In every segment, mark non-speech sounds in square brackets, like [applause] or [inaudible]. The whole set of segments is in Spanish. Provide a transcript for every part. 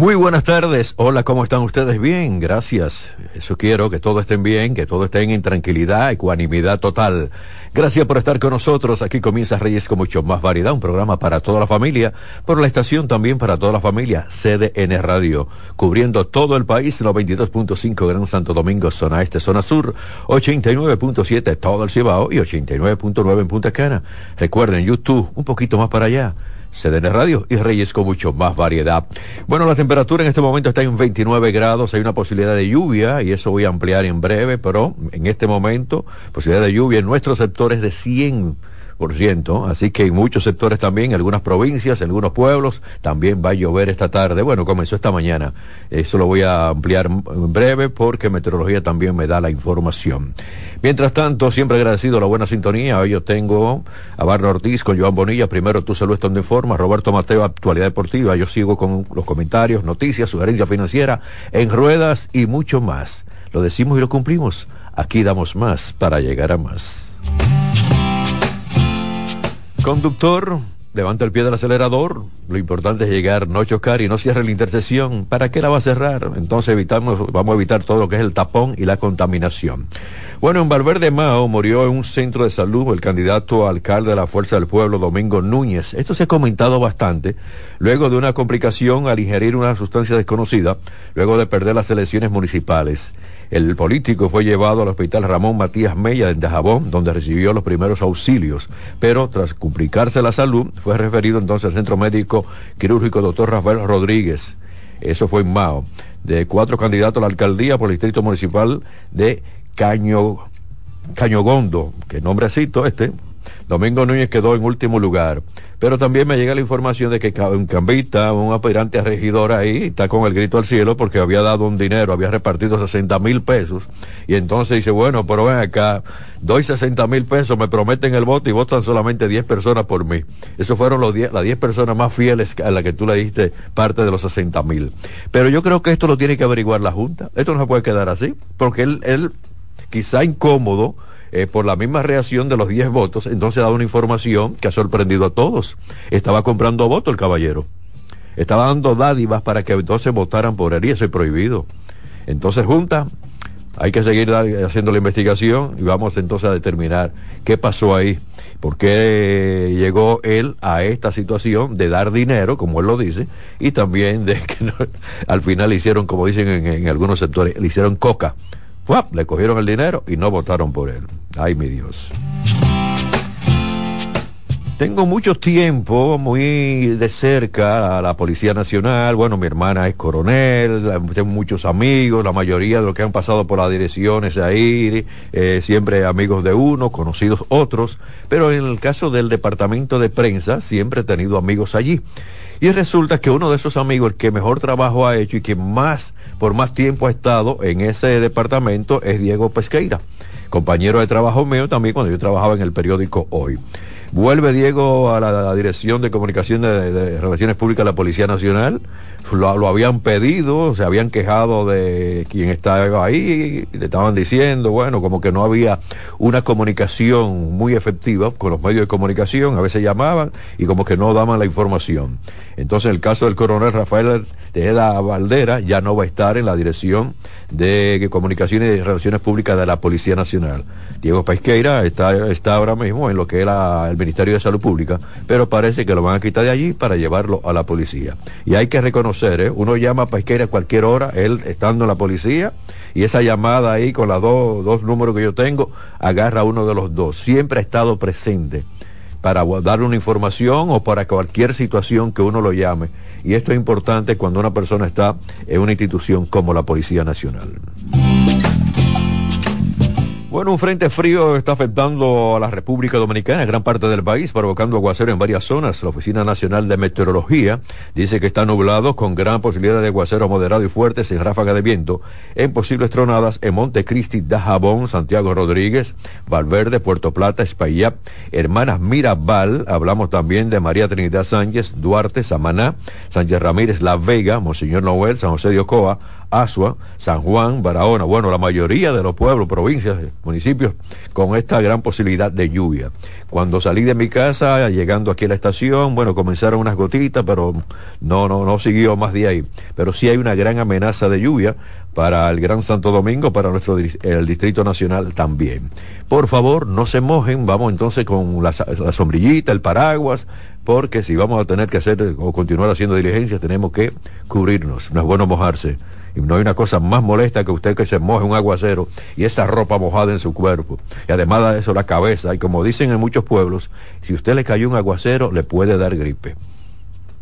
Muy buenas tardes. Hola, ¿cómo están ustedes? Bien, gracias. Eso quiero, que todos estén bien, que todos estén en tranquilidad, ecuanimidad total. Gracias por estar con nosotros. Aquí comienza Reyes con mucho más variedad, un programa para toda la familia, por la estación también para toda la familia, CDN Radio, cubriendo todo el país, 92.5 Gran Santo Domingo, zona este, zona sur, 89.7 todo el Cibao y 89.9 en Punta Cana. Recuerden, YouTube, un poquito más para allá. CDN Radio y Reyes con mucho más variedad. Bueno, la temperatura en este momento está en 29 grados, hay una posibilidad de lluvia y eso voy a ampliar en breve, pero en este momento, posibilidad de lluvia en nuestros sectores de 100 así que en muchos sectores también, en algunas provincias, en algunos pueblos, también va a llover esta tarde. Bueno, comenzó esta mañana. Eso lo voy a ampliar en breve porque Meteorología también me da la información. Mientras tanto, siempre agradecido la buena sintonía. Hoy yo tengo a Barra Ortiz con Joan Bonilla. Primero tú saludas donde informa. Roberto Mateo, Actualidad Deportiva. Yo sigo con los comentarios, noticias, sugerencia financiera, en ruedas y mucho más. Lo decimos y lo cumplimos. Aquí damos más para llegar a más. Conductor, levanta el pie del acelerador. Lo importante es llegar, no chocar y no cierre la intersección. ¿Para qué la va a cerrar? Entonces evitamos, vamos a evitar todo lo que es el tapón y la contaminación. Bueno, en Valverde Mao murió en un centro de salud el candidato a alcalde de la Fuerza del Pueblo, Domingo Núñez. Esto se ha comentado bastante luego de una complicación al ingerir una sustancia desconocida, luego de perder las elecciones municipales. El político fue llevado al hospital Ramón Matías Mella de Jabón, donde recibió los primeros auxilios, pero tras complicarse la salud, fue referido entonces al centro médico quirúrgico doctor Rafael Rodríguez. Eso fue en Mao. De cuatro candidatos a la alcaldía por el distrito municipal de Caño, Cañogondo, que nombrecito este, Domingo Núñez quedó en último lugar. Pero también me llega la información de que un cambista, un aspirante a regidor ahí, está con el grito al cielo porque había dado un dinero, había repartido 60 mil pesos. Y entonces dice, bueno, pero ven acá, doy 60 mil pesos, me prometen el voto y votan solamente 10 personas por mí. Esos fueron los las 10 personas más fieles a las que tú le diste parte de los 60 mil. Pero yo creo que esto lo tiene que averiguar la Junta. Esto no se puede quedar así, porque él, él quizá incómodo, eh, por la misma reacción de los 10 votos, entonces ha dado una información que ha sorprendido a todos. Estaba comprando votos el caballero. Estaba dando dádivas para que entonces votaran por él y eso es prohibido. Entonces, Junta, hay que seguir haciendo la investigación y vamos entonces a determinar qué pasó ahí, por qué llegó él a esta situación de dar dinero, como él lo dice, y también de [laughs] que al final le hicieron, como dicen en algunos sectores, le hicieron coca le cogieron el dinero y no votaron por él. Ay, mi Dios. Tengo mucho tiempo muy de cerca a la Policía Nacional. Bueno, mi hermana es coronel, tengo muchos amigos, la mayoría de los que han pasado por las direcciones ahí, eh, siempre amigos de uno, conocidos otros. Pero en el caso del departamento de prensa, siempre he tenido amigos allí. Y resulta que uno de esos amigos, el que mejor trabajo ha hecho y que más, por más tiempo ha estado en ese departamento, es Diego Pesqueira, compañero de trabajo mío también cuando yo trabajaba en el periódico Hoy. Vuelve Diego a la, Dirección de Comunicación de, Relaciones Públicas de la Policía Nacional. Lo, habían pedido, se habían quejado de quien estaba ahí, le estaban diciendo, bueno, como que no había una comunicación muy efectiva con los medios de comunicación, a veces llamaban y como que no daban la información. Entonces el caso del coronel Rafael Tejeda Valdera ya no va a estar en la Dirección de Comunicaciones y Relaciones Públicas de la Policía Nacional. Diego Paisqueira está, está ahora mismo en lo que era el Ministerio de Salud Pública, pero parece que lo van a quitar de allí para llevarlo a la policía. Y hay que reconocer, ¿eh? uno llama a Paisqueira a cualquier hora, él estando en la policía, y esa llamada ahí con los dos, dos números que yo tengo, agarra uno de los dos. Siempre ha estado presente para dar una información o para cualquier situación que uno lo llame. Y esto es importante cuando una persona está en una institución como la Policía Nacional. Bueno, un frente frío está afectando a la República Dominicana, gran parte del país, provocando aguacero en varias zonas. La Oficina Nacional de Meteorología dice que está nublado con gran posibilidad de aguacero moderado y fuertes en ráfaga de viento en posibles tronadas en Montecristi, Dajabón, Santiago Rodríguez, Valverde, Puerto Plata, Espaillá, Hermanas Mirabal, hablamos también de María Trinidad Sánchez, Duarte, Samaná, Sánchez Ramírez, La Vega, Monseñor Noel, San José de Ocoa, Asua, San Juan, Barahona, bueno, la mayoría de los pueblos, provincias, municipios, con esta gran posibilidad de lluvia. Cuando salí de mi casa, llegando aquí a la estación, bueno, comenzaron unas gotitas, pero no, no, no siguió más de ahí. Pero sí hay una gran amenaza de lluvia para el Gran Santo Domingo, para nuestro el Distrito Nacional también. Por favor, no se mojen, vamos entonces con la, sombrillita, el paraguas, porque si vamos a tener que hacer o continuar haciendo diligencias, tenemos que cubrirnos. No es bueno mojarse. Y no hay una cosa más molesta que usted que se moje un aguacero y esa ropa mojada en su cuerpo. Y además de eso, la cabeza. Y como dicen en muchos pueblos, si usted le cayó un aguacero, le puede dar gripe.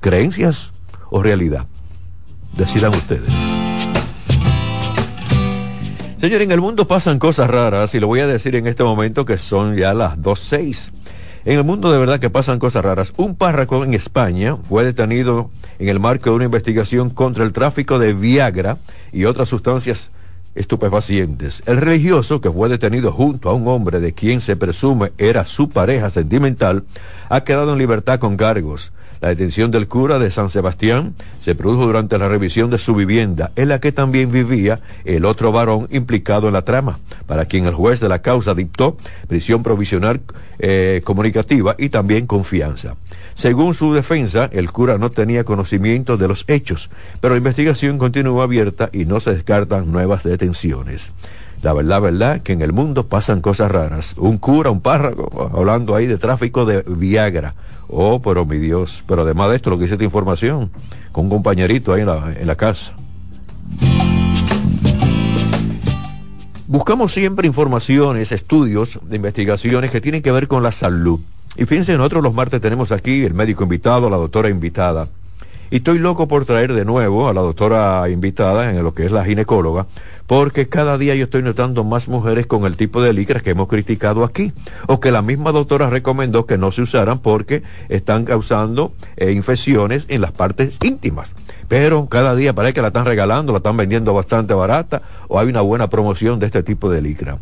¿Creencias o realidad? Decidan ustedes. Señor, en el mundo pasan cosas raras y lo voy a decir en este momento que son ya las 2.6. En el mundo de verdad que pasan cosas raras. Un párroco en España fue detenido en el marco de una investigación contra el tráfico de Viagra y otras sustancias estupefacientes. El religioso, que fue detenido junto a un hombre de quien se presume era su pareja sentimental, ha quedado en libertad con cargos. La detención del cura de San Sebastián se produjo durante la revisión de su vivienda, en la que también vivía el otro varón implicado en la trama, para quien el juez de la causa dictó prisión provisional eh, comunicativa y también confianza. Según su defensa, el cura no tenía conocimiento de los hechos, pero la investigación continúa abierta y no se descartan nuevas detenciones. La verdad, verdad, que en el mundo pasan cosas raras. Un cura, un párrago, hablando ahí de tráfico de Viagra. Oh, pero mi Dios. Pero además de esto, lo que dice esta información, con un compañerito ahí en la, en la casa. Buscamos siempre informaciones, estudios investigaciones que tienen que ver con la salud. Y fíjense, nosotros los martes tenemos aquí el médico invitado, la doctora invitada. Y estoy loco por traer de nuevo a la doctora invitada en lo que es la ginecóloga, porque cada día yo estoy notando más mujeres con el tipo de licras que hemos criticado aquí, o que la misma doctora recomendó que no se usaran porque están causando eh, infecciones en las partes íntimas. Pero cada día parece que la están regalando, la están vendiendo bastante barata, o hay una buena promoción de este tipo de licra.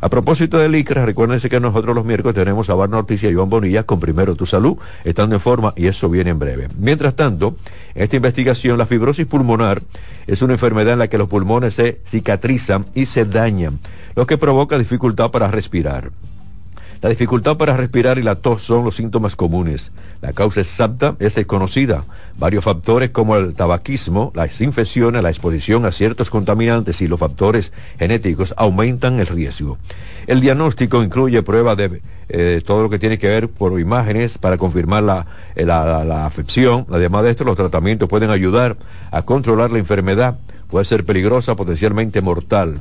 A propósito de licra, recuérdense que nosotros los miércoles tenemos a Bar Noticias y Iván Bonilla con Primero Tu Salud, estando en forma, y eso viene en breve. Mientras tanto, esta investigación, la fibrosis pulmonar es una enfermedad en la que los pulmones se cicatrizan y se dañan, lo que provoca dificultad para respirar. La dificultad para respirar y la tos son los síntomas comunes. La causa exacta es desconocida. Varios factores como el tabaquismo, las infecciones, la exposición a ciertos contaminantes y los factores genéticos aumentan el riesgo. El diagnóstico incluye pruebas de eh, todo lo que tiene que ver por imágenes para confirmar la, eh, la, la afección. Además de esto, los tratamientos pueden ayudar a controlar la enfermedad. Puede ser peligrosa, potencialmente mortal.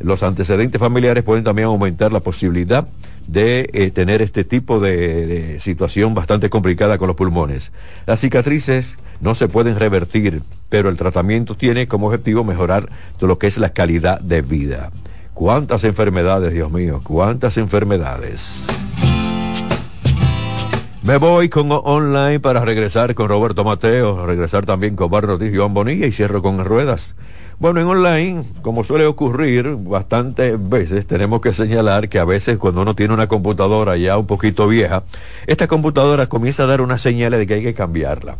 Los antecedentes familiares pueden también aumentar la posibilidad de eh, tener este tipo de, de, situación bastante complicada con los pulmones. Las cicatrices no se pueden revertir, pero el tratamiento tiene como objetivo mejorar todo lo que es la calidad de vida. ¿Cuántas enfermedades, Dios mío? ¿Cuántas enfermedades? Me voy con online para regresar con Roberto Mateo, regresar también con Barro y Joan Bonilla y cierro con ruedas. Bueno, en online, como suele ocurrir bastantes veces, tenemos que señalar que a veces cuando uno tiene una computadora ya un poquito vieja, esta computadora comienza a dar una señal de que hay que cambiarla.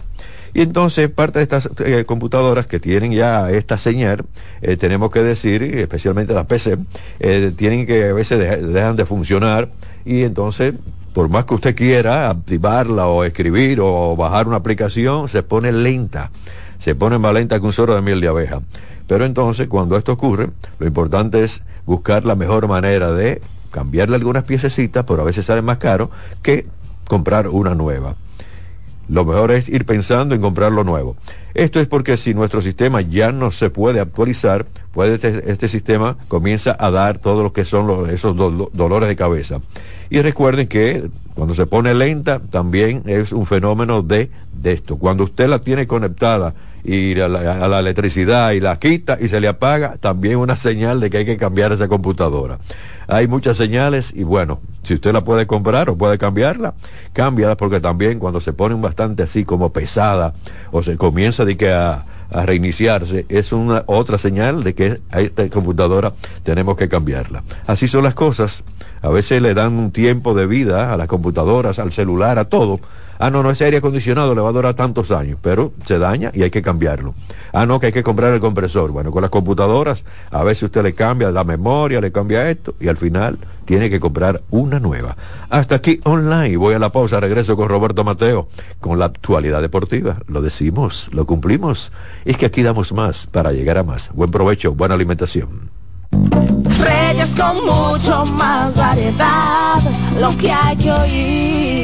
Y entonces parte de estas eh, computadoras que tienen ya esta señal, eh, tenemos que decir, especialmente las PC, eh, tienen que a veces de, dejan de funcionar y entonces por más que usted quiera activarla o escribir o bajar una aplicación, se pone lenta. Se pone más lenta que un soro de miel de abeja. Pero entonces, cuando esto ocurre, lo importante es buscar la mejor manera de cambiarle algunas piececitas, pero a veces sale más caro que comprar una nueva. Lo mejor es ir pensando en comprar lo nuevo. Esto es porque si nuestro sistema ya no se puede actualizar, puede este, este sistema comienza a dar todo lo que son esos do, dolores de cabeza. Y recuerden que cuando se pone lenta también es un fenómeno de, de esto. Cuando usted la tiene conectada y a la, a la, electricidad y la quita y se le apaga, también una señal de que hay que cambiar esa computadora. Hay muchas señales y bueno, si usted la puede comprar o puede cambiarla, cámbiala porque también cuando se ponen bastante así como pesada o se comienza de que a, a reiniciarse, es una otra señal de que a esta computadora tenemos que cambiarla. Así son las cosas. A veces le dan un tiempo de vida a las computadoras, al celular, a todo Ah, no, no, ese aire acondicionado le va a durar tantos años, pero se daña y hay que cambiarlo. Ah, no, que hay que comprar el compresor. Bueno, con las computadoras, a veces usted le cambia la memoria, le cambia esto, y al final tiene que comprar una nueva. Hasta aquí online. Voy a la pausa, regreso con Roberto Mateo, con la actualidad deportiva. Lo decimos, lo cumplimos. Es que aquí damos más para llegar a más. Buen provecho, buena alimentación. Reyes con mucho más variedad, lo que hay que oír.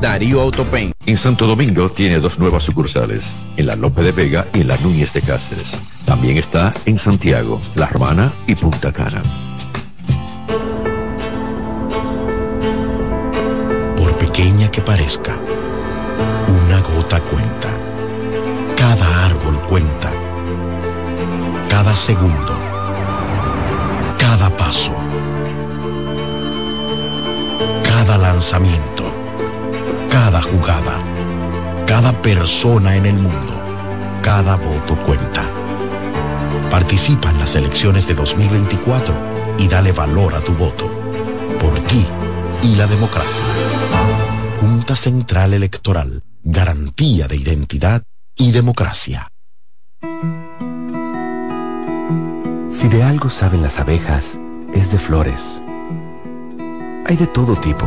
Darío Autopain. En Santo Domingo tiene dos nuevas sucursales, en la Lope de Vega y en la Núñez de Cáceres. También está en Santiago, La Romana y Punta Cana. Por pequeña que parezca, una gota cuenta. Cada árbol cuenta. Cada segundo. Cada paso. Cada lanzamiento cada jugada, cada persona en el mundo, cada voto cuenta. Participa en las elecciones de 2024 y dale valor a tu voto. Por ti y la democracia. Junta Central Electoral. Garantía de identidad y democracia. Si de algo saben las abejas, es de flores. Hay de todo tipo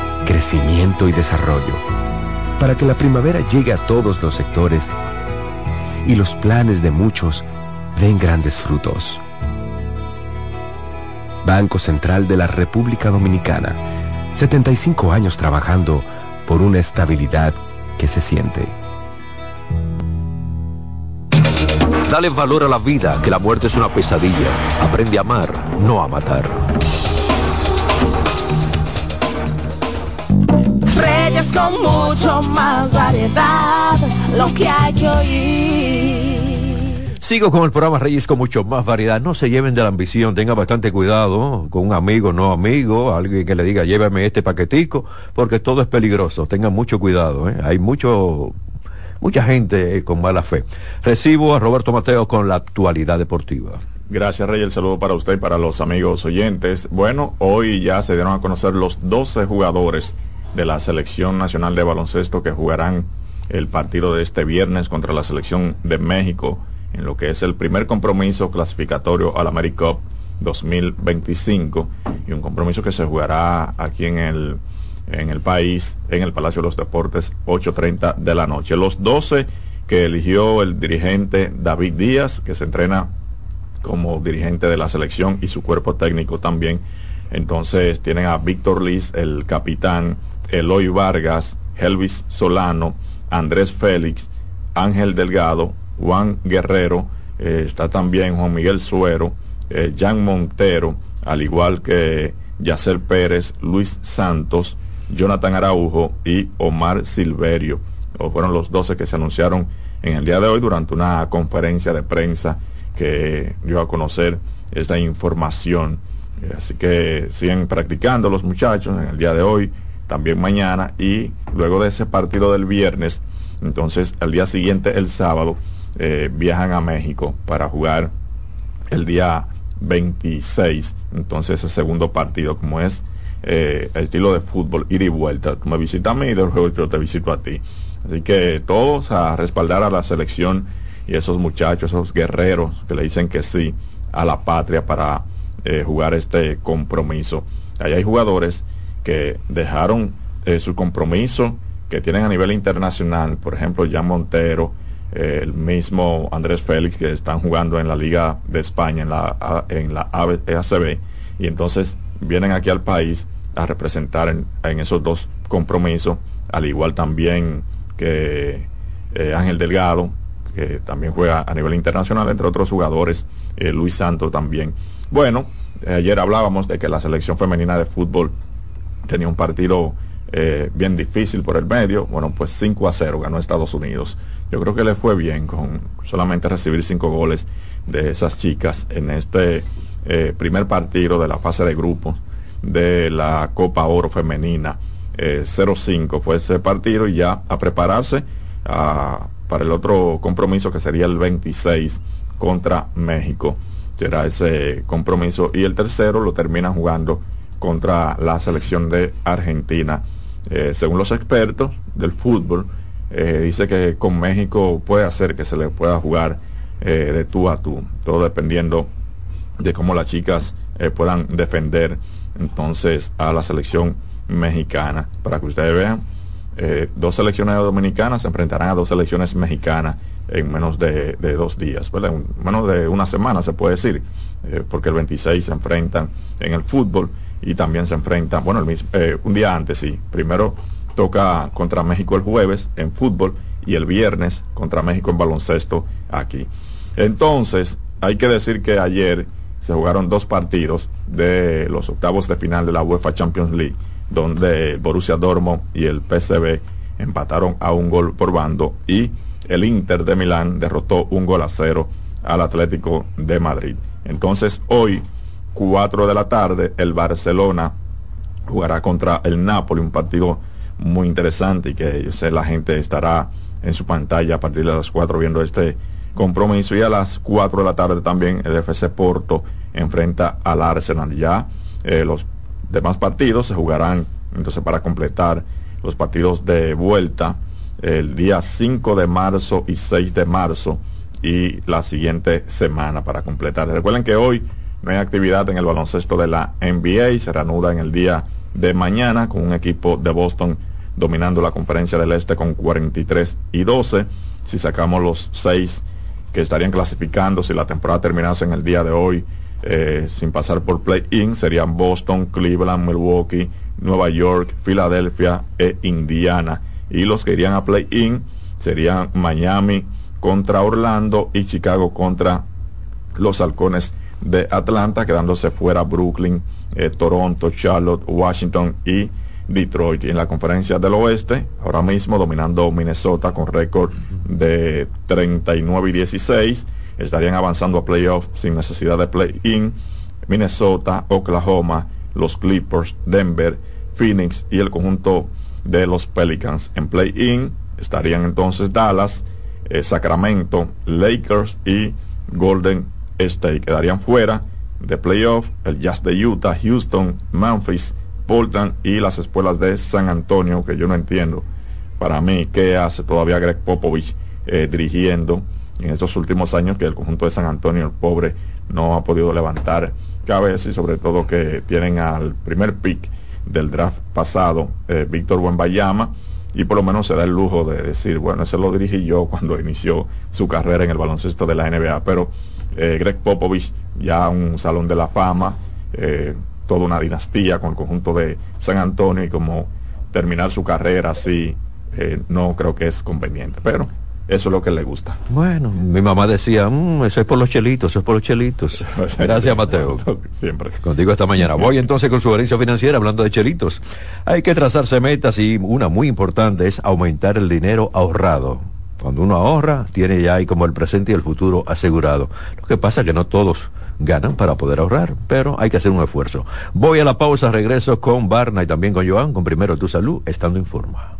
crecimiento y desarrollo, para que la primavera llegue a todos los sectores y los planes de muchos den grandes frutos. Banco Central de la República Dominicana, 75 años trabajando por una estabilidad que se siente. Dale valor a la vida, que la muerte es una pesadilla. Aprende a amar, no a matar. Reyes con mucho más variedad, lo que hay que oír. Sigo con el programa Reyes con mucho más variedad. No se lleven de la ambición, tenga bastante cuidado con un amigo, no amigo, alguien que le diga llévame este paquetico, porque todo es peligroso. Tengan mucho cuidado, ¿eh? hay mucho mucha gente eh, con mala fe. Recibo a Roberto Mateo con la actualidad deportiva. Gracias, Rey. El saludo para usted y para los amigos oyentes. Bueno, hoy ya se dieron a conocer los 12 jugadores de la Selección Nacional de Baloncesto que jugarán el partido de este viernes contra la Selección de México en lo que es el primer compromiso clasificatorio al AmeriCup 2025 y un compromiso que se jugará aquí en el en el país, en el Palacio de los Deportes, 8.30 de la noche. Los 12 que eligió el dirigente David Díaz, que se entrena como dirigente de la selección y su cuerpo técnico también. Entonces tienen a Víctor Liz, el capitán, Eloy Vargas, Helvis Solano, Andrés Félix, Ángel Delgado, Juan Guerrero, eh, está también Juan Miguel Suero, eh, Jan Montero, al igual que Yacer Pérez, Luis Santos, Jonathan Araujo y Omar Silverio. O fueron los 12 que se anunciaron en el día de hoy durante una conferencia de prensa que dio a conocer esta información. Eh, así que siguen practicando los muchachos en el día de hoy, también mañana y luego de ese partido del viernes, entonces al día siguiente, el sábado, eh, viajan a México para jugar el día 26, entonces el segundo partido, como es eh, el estilo de fútbol, ida y vuelta. Me visitas a mí y yo te visito a ti. Así que todos a respaldar a la selección y esos muchachos, esos guerreros que le dicen que sí a la patria para eh, jugar este compromiso. Allá hay jugadores que dejaron eh, su compromiso que tienen a nivel internacional, por ejemplo, Jan Montero, eh, el mismo Andrés Félix, que están jugando en la Liga de España, en la, en la ACB, y entonces vienen aquí al país a representar en, esos dos compromisos, al igual también que Ángel Delgado, que también juega a nivel internacional, entre otros jugadores, Luis Santos también. Bueno, ayer hablábamos de que la selección femenina de fútbol tenía un partido eh, bien difícil por el medio. Bueno, pues 5 a 0 ganó Estados Unidos. Yo creo que le fue bien con solamente recibir 5 goles de esas chicas en este eh, primer partido de la fase de grupos de la Copa Oro Femenina. 0-5 eh, fue ese partido y ya a prepararse para el otro compromiso que sería el 26 contra México será ese compromiso. Y el tercero lo termina jugando contra la selección de Argentina. Eh, según los expertos del fútbol, eh, dice que con México puede hacer que se le pueda jugar eh, de tú a tú, todo dependiendo de cómo las chicas puedan defender entonces a la selección mexicana. Para que ustedes vean, dos selecciones dominicanas se enfrentarán a dos selecciones mexicanas en menos de, dos días, En menos de una semana se puede decir, eh, porque el 26 se enfrentan en el fútbol y también se enfrentan, bueno, el mismo, eh, un día antes, sí. Primero toca contra México el jueves en fútbol y el viernes contra México en baloncesto aquí. Entonces, hay que decir que ayer se jugaron dos partidos de los octavos de final de la UEFA Champions League, donde Borussia Dortmund y el PSV empataron a un gol por bando y el Inter de Milán derrotó un gol a cero al Atlético de Madrid. Entonces hoy, 4 de la tarde, el Barcelona jugará contra el Napoli, un partido muy interesante y que yo sé la gente estará en su pantalla a partir de las 4 viendo este compromiso y a las 4 de la tarde también el FC Porto enfrenta al Arsenal. Ya eh, los demás partidos se jugarán entonces para completar los partidos de vuelta el día 5 de marzo y 6 de marzo y la siguiente semana para completar. Recuerden que hoy no hay actividad en el baloncesto de la NBA y se en el día de mañana con un equipo de Boston dominando la conferencia del Este con 43 y 12. Si sacamos los seis que estarían clasificando, si la temporada terminase en el día de hoy eh, sin pasar por play-in, serían Boston, Cleveland, Milwaukee, Nueva York, Filadelfia e Indiana y los que irían a play-in serían Miami contra Orlando y Chicago contra los halcones de Atlanta, quedándose fuera Brooklyn, eh, Toronto, Charlotte, Washington y Detroit. Y en la conferencia del oeste, ahora mismo dominando Minnesota con récord de 39 y 16, estarían avanzando a playoffs sin necesidad de play-in. Minnesota, Oklahoma, los Clippers, Denver, Phoenix y el conjunto de los Pelicans. En play-in estarían entonces Dallas, eh, Sacramento, Lakers y Golden State. Quedarían fuera de playoff el Jazz de Utah, Houston, Memphis, Portland y las escuelas de San Antonio, que yo no entiendo. Para mí, ¿qué hace todavía Greg Popovich eh, dirigiendo en estos últimos años que el conjunto de San Antonio, el pobre, no ha podido levantar cabeza y sobre todo que tienen al primer pick del draft pasado, eh, Víctor Buenbayama, y por lo menos se da el lujo de decir, bueno, ese lo dirigí yo cuando [laughs] inició su carrera en el baloncesto de la NBA, pero eh, Greg Popovich, ya un salón de la fama, eh, toda una dinastía con el conjunto de San Antonio y como terminar su carrera así, no creo que es conveniente, pero eso es lo que le gusta. Bueno, mi mamá decía, mmm, eso es por los chelitos, eso es por los chelitos. [laughs] Gracias, Mateo. Siempre. Contigo esta mañana. Voy entonces con su herencia financiera hablando de chelitos. Hay que trazarse metas y una muy importante es aumentar el dinero ahorrado. Cuando uno ahorra, tiene ya ahí como el presente y el futuro asegurado. Lo que pasa es que no todos ganan para poder ahorrar, pero hay que hacer un esfuerzo. Voy a la pausa, regreso con Barna y también con Joan, con Primero Tu Salud, estando en forma.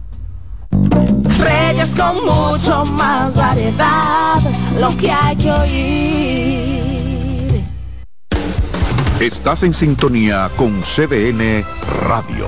Reyes con mucho más variedad, lo que hay que oír. Estás en sintonía con CDN Radio.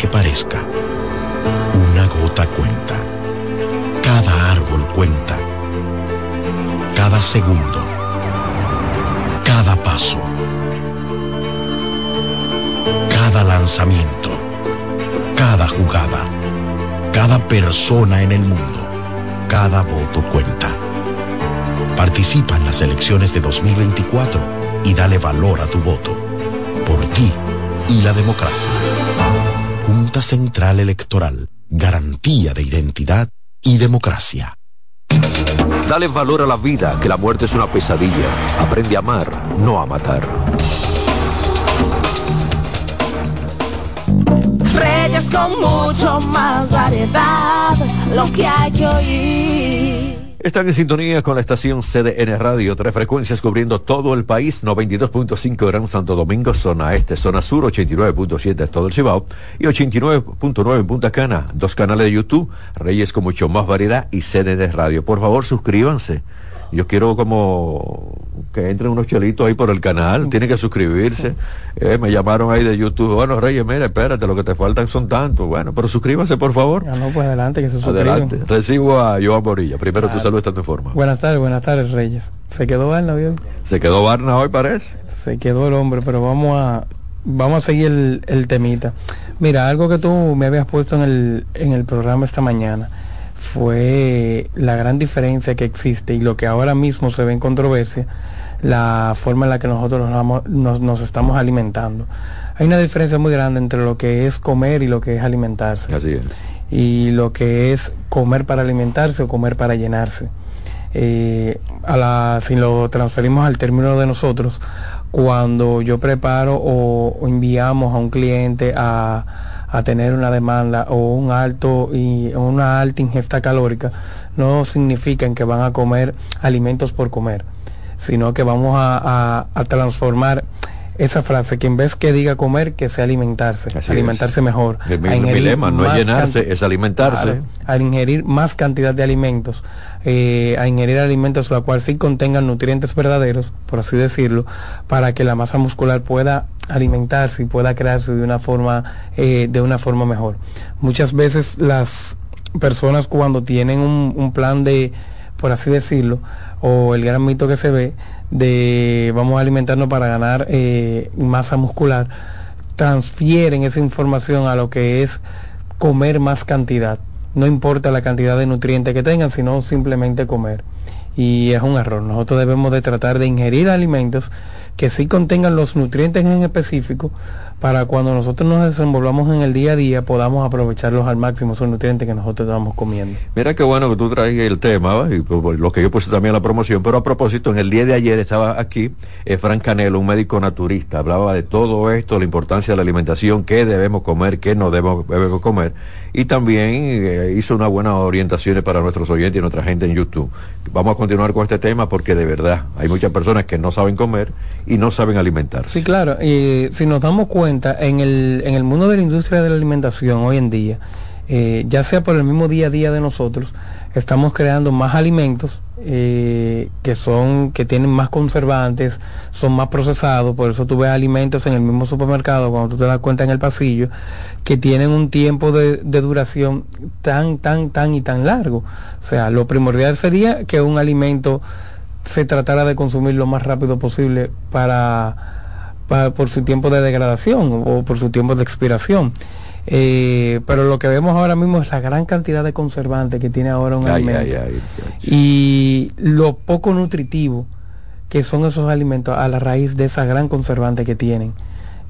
Que parezca, una gota cuenta. Cada árbol cuenta. Cada segundo. Cada paso cada lanzamiento, cada jugada, cada persona en el mundo, cada voto cuenta. Participa en las elecciones de 2024 y dale valor a tu voto. Por ti y la democracia. Junta Central Electoral. Garantía de identidad y democracia. Dale valor a la vida, que la muerte es una pesadilla. Aprende a amar, no a matar. Reyes con mucho más variedad, lo que hay que oír. Están en sintonía con la estación CDN Radio, tres frecuencias cubriendo todo el país, 92.5 Gran Santo Domingo, zona este, zona sur, 89.7 todo el Cibao y 89.9 en Punta Cana, dos canales de YouTube, Reyes con mucho más variedad y CDN Radio. Por favor, suscríbanse yo quiero como que entren unos chelitos ahí por el canal, tiene que suscribirse. Eh, me llamaron ahí de YouTube, bueno Reyes, mira, espérate, lo que te faltan son tantos. Bueno, pero suscríbanse por favor. Ya no, pues adelante, que se suscriban. Adelante, recibo a Joan Borilla. Primero tu salud estando en forma. Buenas tardes, buenas tardes Reyes. ¿Se quedó Barna bien? ¿Se quedó Barna hoy parece? Se quedó el hombre, pero vamos a vamos a seguir el, el temita. Mira, algo que tú me habías puesto en el, en el programa esta mañana fue la gran diferencia que existe y lo que ahora mismo se ve en controversia, la forma en la que nosotros nos, estamos alimentando. Hay una diferencia muy grande entre lo que es comer y lo que es alimentarse. Así es. Y lo que es comer para alimentarse o comer para llenarse. Eh, a la, si lo transferimos al término de nosotros, cuando yo preparo o enviamos a un cliente a a tener una demanda o un alto y una alta ingesta calórica no significa que van a comer alimentos por comer, sino que vamos a, transformar esa frase, que en vez que diga comer, que sea alimentarse, alimentarse mejor. El dilema, no es llenarse, es alimentarse. a ingerir más cantidad de alimentos, eh, a ingerir alimentos los cuales sí contengan nutrientes verdaderos, por así decirlo, para que la masa muscular pueda alimentarse y pueda crearse de una forma, eh, de una forma mejor. Muchas veces las personas cuando tienen un, plan de, por así decirlo, o el gran mito que se ve de vamos a alimentarnos para ganar eh, masa muscular, transfieren esa información a lo que es comer más cantidad. No importa la cantidad de nutrientes que tengan, sino simplemente comer. Y es un error. Nosotros debemos de tratar de ingerir alimentos que sí contengan los nutrientes en específico para cuando nosotros nos desenvolvamos en el día a día podamos aprovecharlos al máximo, esos nutrientes que nosotros estamos comiendo. Mira qué bueno que tú traes el tema, y pues, lo que yo puse también la promoción, pero a propósito, en el día de ayer estaba aquí eh, Frank Canelo, un médico naturista, hablaba de todo esto, la importancia de la alimentación, qué debemos comer, qué no debemos, debemos comer, y también eh, hizo unas buenas orientaciones para nuestros oyentes y nuestra gente en YouTube. Vamos a continuar con este tema porque de verdad hay muchas personas que no saben comer y no saben alimentarse. Sí, claro, y si nos damos cuenta, en el, en el mundo de la industria de la alimentación hoy en día, eh, ya sea por el mismo día a día de nosotros, estamos creando más alimentos eh, que son que tienen más conservantes, son más procesados, por eso tú ves alimentos en el mismo supermercado cuando tú te das cuenta en el pasillo que tienen un tiempo de, de duración tan tan tan y tan largo. O sea, lo primordial sería que un alimento se tratara de consumir lo más rápido posible para por su tiempo de degradación o por su tiempo de expiración. Eh, pero lo que vemos ahora mismo es la gran cantidad de conservantes que tiene ahora un alimento y lo poco nutritivo que son esos alimentos a la raíz de esa gran conservante que tienen.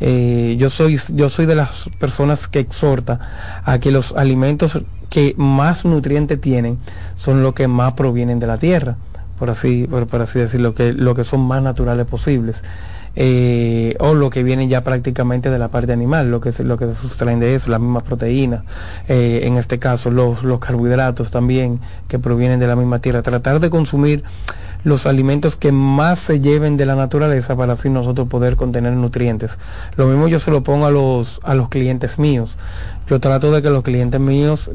Eh, yo soy yo soy de las personas que exhorta a que los alimentos que más nutrientes tienen son los que más provienen de la tierra, por así por, así decirlo, que lo que son más naturales posibles. Eh, o lo que viene ya prácticamente de la parte animal, lo que lo que se sustraen de eso, las mismas proteínas, eh, en este caso los, los carbohidratos también que provienen de la misma tierra. Tratar de consumir los alimentos que más se lleven de la naturaleza para así nosotros poder contener nutrientes. Lo mismo yo se lo pongo a los, a los clientes míos. Yo trato de que los clientes míos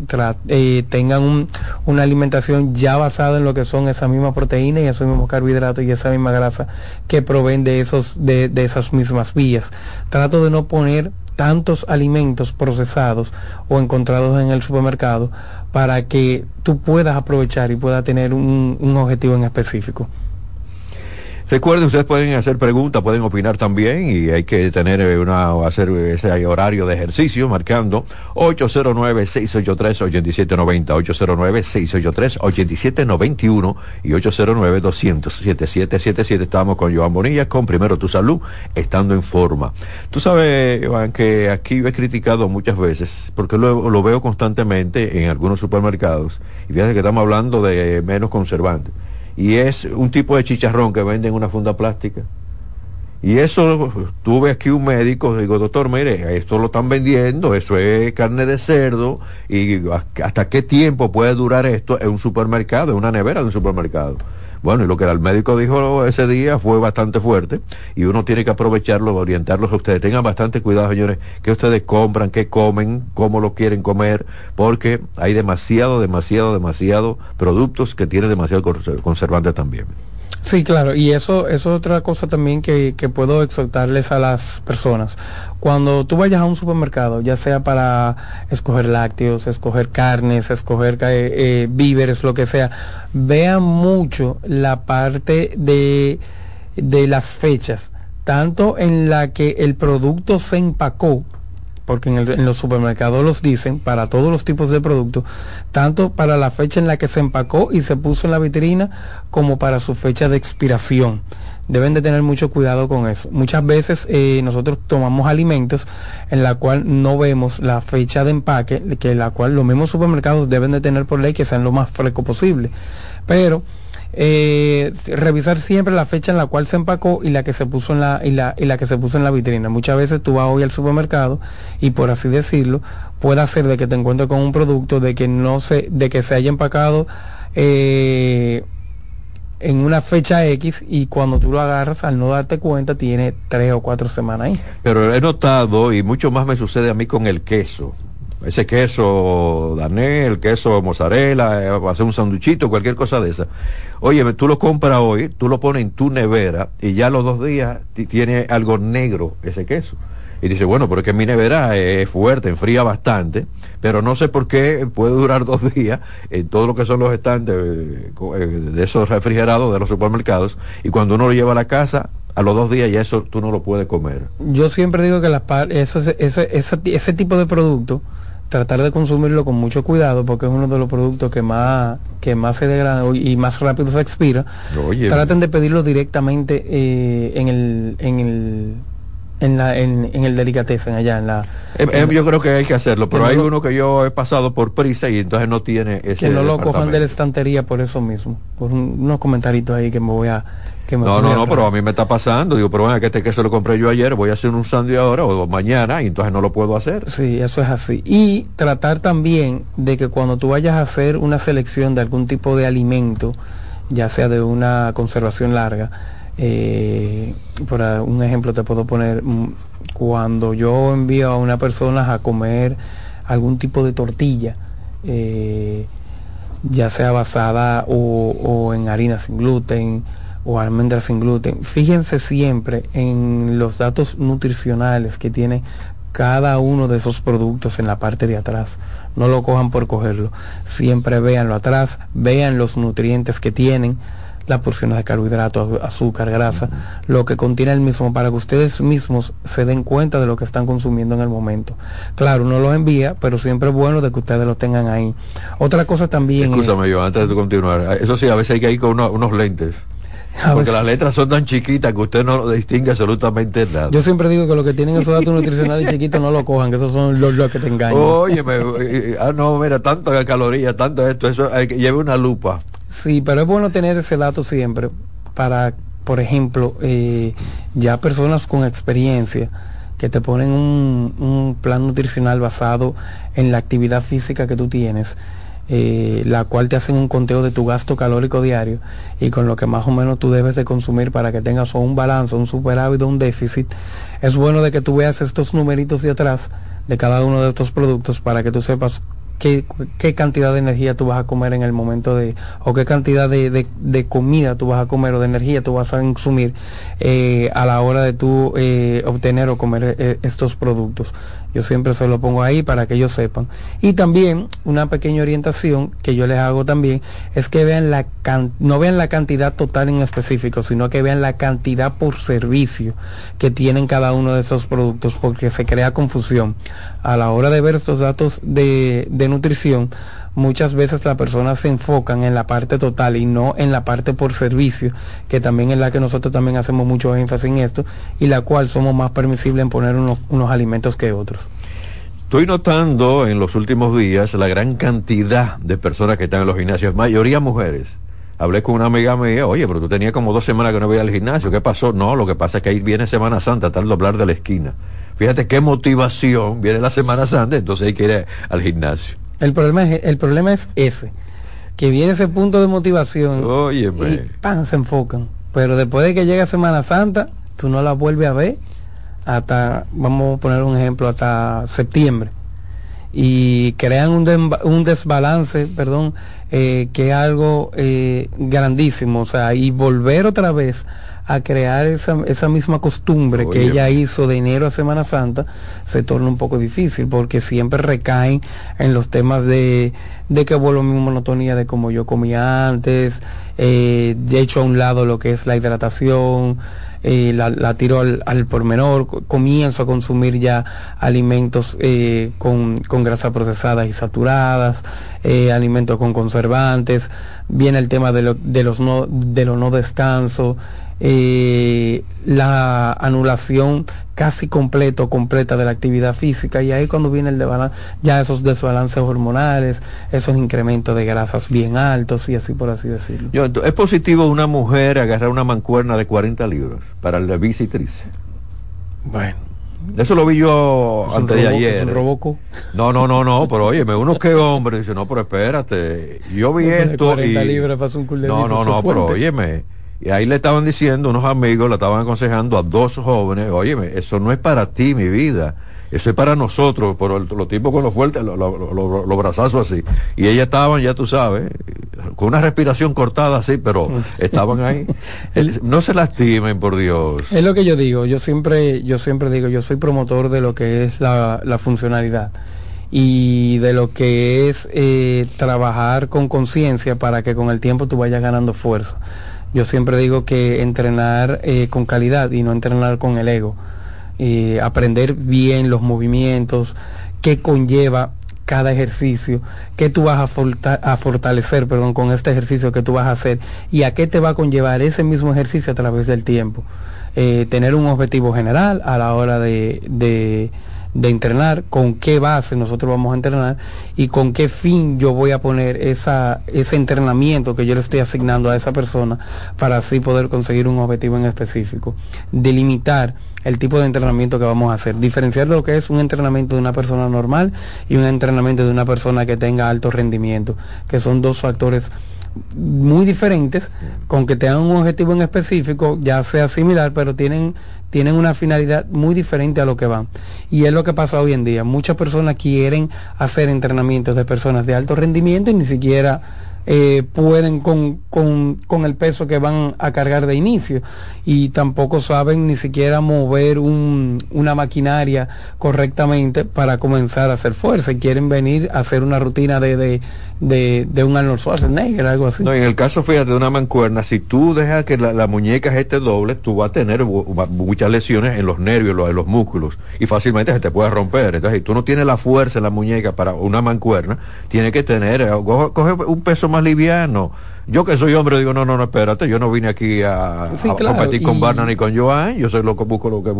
eh, tengan una alimentación ya basada en lo que son esa misma proteína y esos mismos carbohidratos y esa misma grasa que proveen de, esos, de, de esas mismas vías. Trato de no poner tantos alimentos procesados o encontrados en el supermercado para que tú puedas aprovechar y puedas tener un, un objetivo en específico. Recuerden, ustedes pueden hacer preguntas, pueden opinar también y hay que tener eh, una, hacer ese horario de ejercicio marcando 809-683-8790, 809-683-8791 y 809-200-7777. Estamos con Joan Bonilla con Primero Tu Salud, estando en forma. Tú sabes, Joan, que aquí he criticado muchas veces, porque lo veo constantemente en algunos supermercados, y fíjate que estamos hablando de menos conservantes y es un tipo de chicharrón que venden en una funda plástica. Y eso, tuve aquí un médico, digo, doctor, mire, esto lo están vendiendo, eso es carne de cerdo, y hasta qué tiempo puede durar esto en un supermercado, en una nevera de un supermercado. Bueno, y lo que el médico dijo ese día fue bastante fuerte y uno tiene que aprovecharlo, orientarlos a ustedes. Tengan bastante cuidado, señores, que ustedes compran, que comen, cómo lo quieren comer, porque hay demasiado, demasiado, demasiado productos que tienen demasiado conservante también. Sí, claro, y eso, eso es otra cosa también que, que, puedo exhortarles a las personas. Cuando tú vayas a un supermercado, ya sea para escoger lácteos, escoger carnes, escoger eh, eh, víveres, lo que sea, vean mucho la parte de, de las fechas, tanto en la que el producto se empacó, porque en, los supermercados los dicen para todos los tipos de productos, tanto para la fecha en la que se empacó y se puso en la vitrina como para su fecha de expiración. Deben de tener mucho cuidado con eso. Muchas veces eh, nosotros tomamos alimentos en la cual no vemos la fecha de empaque, que la cual los mismos supermercados deben de tener por ley que sean lo más fresco posible. Pero eh, revisar siempre la fecha en la cual se empacó y la que se puso en la y la, y la que se puso en la vitrina. Muchas veces tú vas hoy al supermercado y por así decirlo puede ser de que te encuentres con un producto de que no se de que se haya empacado eh, en una fecha X y cuando tú lo agarras al no darte cuenta tiene tres o cuatro semanas ahí. Pero he notado y mucho más me sucede a mí con el queso ese queso danel, queso mozzarella, eh, a hacer un sanduchito, cualquier cosa de esa. Oye, tú lo compras hoy, tú lo pones en tu nevera y ya los dos días tiene algo negro ese queso. Y dice, bueno, porque mi nevera es fuerte, enfría bastante, pero no sé por qué puede durar dos [laughs] días en todo lo que son los estantes eh, eh, de esos refrigerados de los supermercados y cuando uno lo lleva a la casa, a los dos días ya eso tú no lo puedes comer. Yo siempre digo que las eso, ese, ese, ese tipo de producto tratar de consumirlo con mucho cuidado porque es uno de los productos que más que más se degrada y más rápido se expira. Traten de pedirlo directamente eh, en el en el en, la, en, en el delicatessen allá en la eh, eh, yo creo que hay que hacerlo pero hay uno que yo he pasado por prisa y entonces no tiene ese que no lo cojan de la estantería por eso mismo. Por unos comentarios ahí que me voy a que no no no pero a mí me está pasando. Digo pero bueno que este queso lo compré yo ayer voy a hacer un sándwich ahora o mañana y entonces no lo puedo hacer. Sí eso es así. Y tratar también de que cuando tú vayas a hacer una selección de algún tipo de alimento ya sea de una conservación larga eh, por un ejemplo te puedo poner, mm, cuando yo envío a una persona a comer algún tipo de tortilla, eh, ya sea basada o, en harina sin gluten o almendras sin gluten, fíjense siempre en los datos nutricionales que tiene cada uno de esos productos en la parte de atrás. No lo cojan por cogerlo. Siempre véanlo atrás, vean los nutrientes que tienen las porciones de carbohidratos, azúcar, grasa, lo que contiene el mismo para que ustedes mismos se den cuenta de lo que están consumiendo en el momento. Claro, uno los envía, pero siempre es bueno de que ustedes lo tengan ahí. Otra cosa también Escúchame yo, antes de continuar, eso sí, a veces hay que ir con unos lentes. Porque las letras son tan chiquitas que usted no distingue absolutamente nada. Yo siempre digo que lo que tienen esos datos nutricionales [laughs] chiquitos no lo cojan, que esos son los, que te engañan. Oye, ah, no, mira, tanto calorías, tanto esto, eso, hay que lleve una lupa. Sí, pero es bueno tener ese dato siempre para, por ejemplo, eh, ya personas con experiencia que te ponen un, plan nutricional basado en la actividad física que tú tienes, eh, la cual te hacen un conteo de tu gasto calórico diario y con lo que más o menos tú debes de consumir para que tengas un balance, un superávit o un déficit. Es bueno de que tú veas estos numeritos de atrás de cada uno de estos productos para que tú sepas qué, cantidad de energía tú vas a comer en el momento de, o qué cantidad de, de, comida tú vas a comer o de energía tú vas a consumir eh, a la hora de tú eh, obtener o comer eh, estos productos. Yo siempre se lo pongo ahí para que ellos sepan. Y también una pequeña orientación que yo les hago también es que vean la no vean la cantidad total en específico, sino que vean la cantidad por servicio que tienen cada uno de esos productos, porque se crea confusión. A la hora de ver estos datos de, de nutrición, muchas veces las personas se enfocan en la parte total y no en la parte por servicio, que también es la que nosotros también hacemos mucho énfasis en esto y la cual somos más permisibles en poner unos, unos alimentos que otros. Estoy notando en los últimos días la gran cantidad de personas que están en los gimnasios, mayoría mujeres. Hablé con una amiga mía, oye, pero tú tenías como dos semanas que no veía al gimnasio, ¿qué pasó? No, lo que pasa es que ahí viene Semana Santa, tal doblar de la esquina. Fíjate qué motivación, viene la Semana Santa, entonces hay que ir al gimnasio. El problema es, el problema es ese, que viene ese punto de motivación y ¡pam! se enfocan. Pero después de que llega Semana Santa, tú no la vuelves a ver hasta, vamos a poner un ejemplo, hasta septiembre. Y crean un, un desbalance, perdón, eh, que es algo eh, grandísimo. O sea, y volver otra vez a crear esa, esa misma costumbre que ella hizo de enero a Semana Santa, se torna un poco difícil porque siempre recaen en los temas de, de que vuelvo a mi monotonía de como yo comía antes, eh, de hecho a un lado lo que es la hidratación, eh, la, tiro al, al pormenor, comienzo a consumir ya alimentos eh, con, con grasas procesadas y saturadas, eh, alimentos con conservantes, viene el tema de, lo, de los no, de los no descanso, eh, la anulación casi completo, completa de la actividad física y ahí cuando viene el desbalance, ya esos desbalances hormonales, esos incrementos de grasas bien altos y así por así decirlo. Yo, ¿Es positivo una mujer agarrar una mancuerna de 40 libras para el bicitriz? Bueno. Eso lo vi yo antes de ayer. No, no, no, no, pero oye, uno que hombre dice, no, pero espérate, yo vi esto y... no, no, no, pero óyeme, y ahí le estaban diciendo, unos amigos le estaban aconsejando a dos jóvenes, oye, eso no es para ti, mi vida, eso es para nosotros, por los tipos con los fuertes, los lo, brazazos así. Y ellas estaban, ya tú sabes, con una respiración cortada así, pero [laughs] estaban ahí. no se lastimen, por Dios. Es lo que yo digo, yo siempre, yo siempre digo, yo soy promotor de lo que es la, funcionalidad y de lo que es eh, trabajar con conciencia para que con el tiempo tú vayas ganando fuerza. Yo siempre digo que entrenar eh, con calidad y no entrenar con el ego. y aprender bien los movimientos que conlleva cada ejercicio, qué tú vas a, fortalecer, perdón, con este ejercicio que tú vas a hacer y a qué te va a conllevar ese mismo ejercicio a través del tiempo. Eh, tener un objetivo general a la hora de, de, entrenar, con qué base nosotros vamos a entrenar y con qué fin yo voy a poner esa, ese entrenamiento que yo le estoy asignando a esa persona para así poder conseguir un objetivo en específico. Delimitar el tipo de entrenamiento que vamos a hacer. Diferenciar lo que es un entrenamiento de una persona normal y un entrenamiento de una persona que tenga alto rendimiento, que son dos factores muy diferentes, con que tengan un objetivo en específico, ya sea similar, pero tienen, tienen una finalidad muy diferente a lo que van. Y es lo que pasa hoy en día. Muchas personas quieren hacer entrenamientos de personas de alto rendimiento y ni siquiera eh, pueden con, con, con, el peso que van a cargar de inicio y tampoco saben ni siquiera mover un, una maquinaria correctamente para comenzar a hacer fuerza y quieren venir a hacer una rutina de, de, de, de un Arnold Schwarzenegger, algo así. No, en el caso, fíjate, de una mancuerna, si tú dejas que la, la muñeca esté doble, tú vas a tener muchas lesiones en los nervios, en los músculos y fácilmente se te puede romper. Entonces, si tú no tienes la fuerza en la muñeca para una mancuerna, tienes que tener, eh, coge un peso liviano. Yo que soy hombre digo, no, no, no, espérate, yo no vine aquí a, competir con Barna ni con Joan, yo soy lo que busco, lo que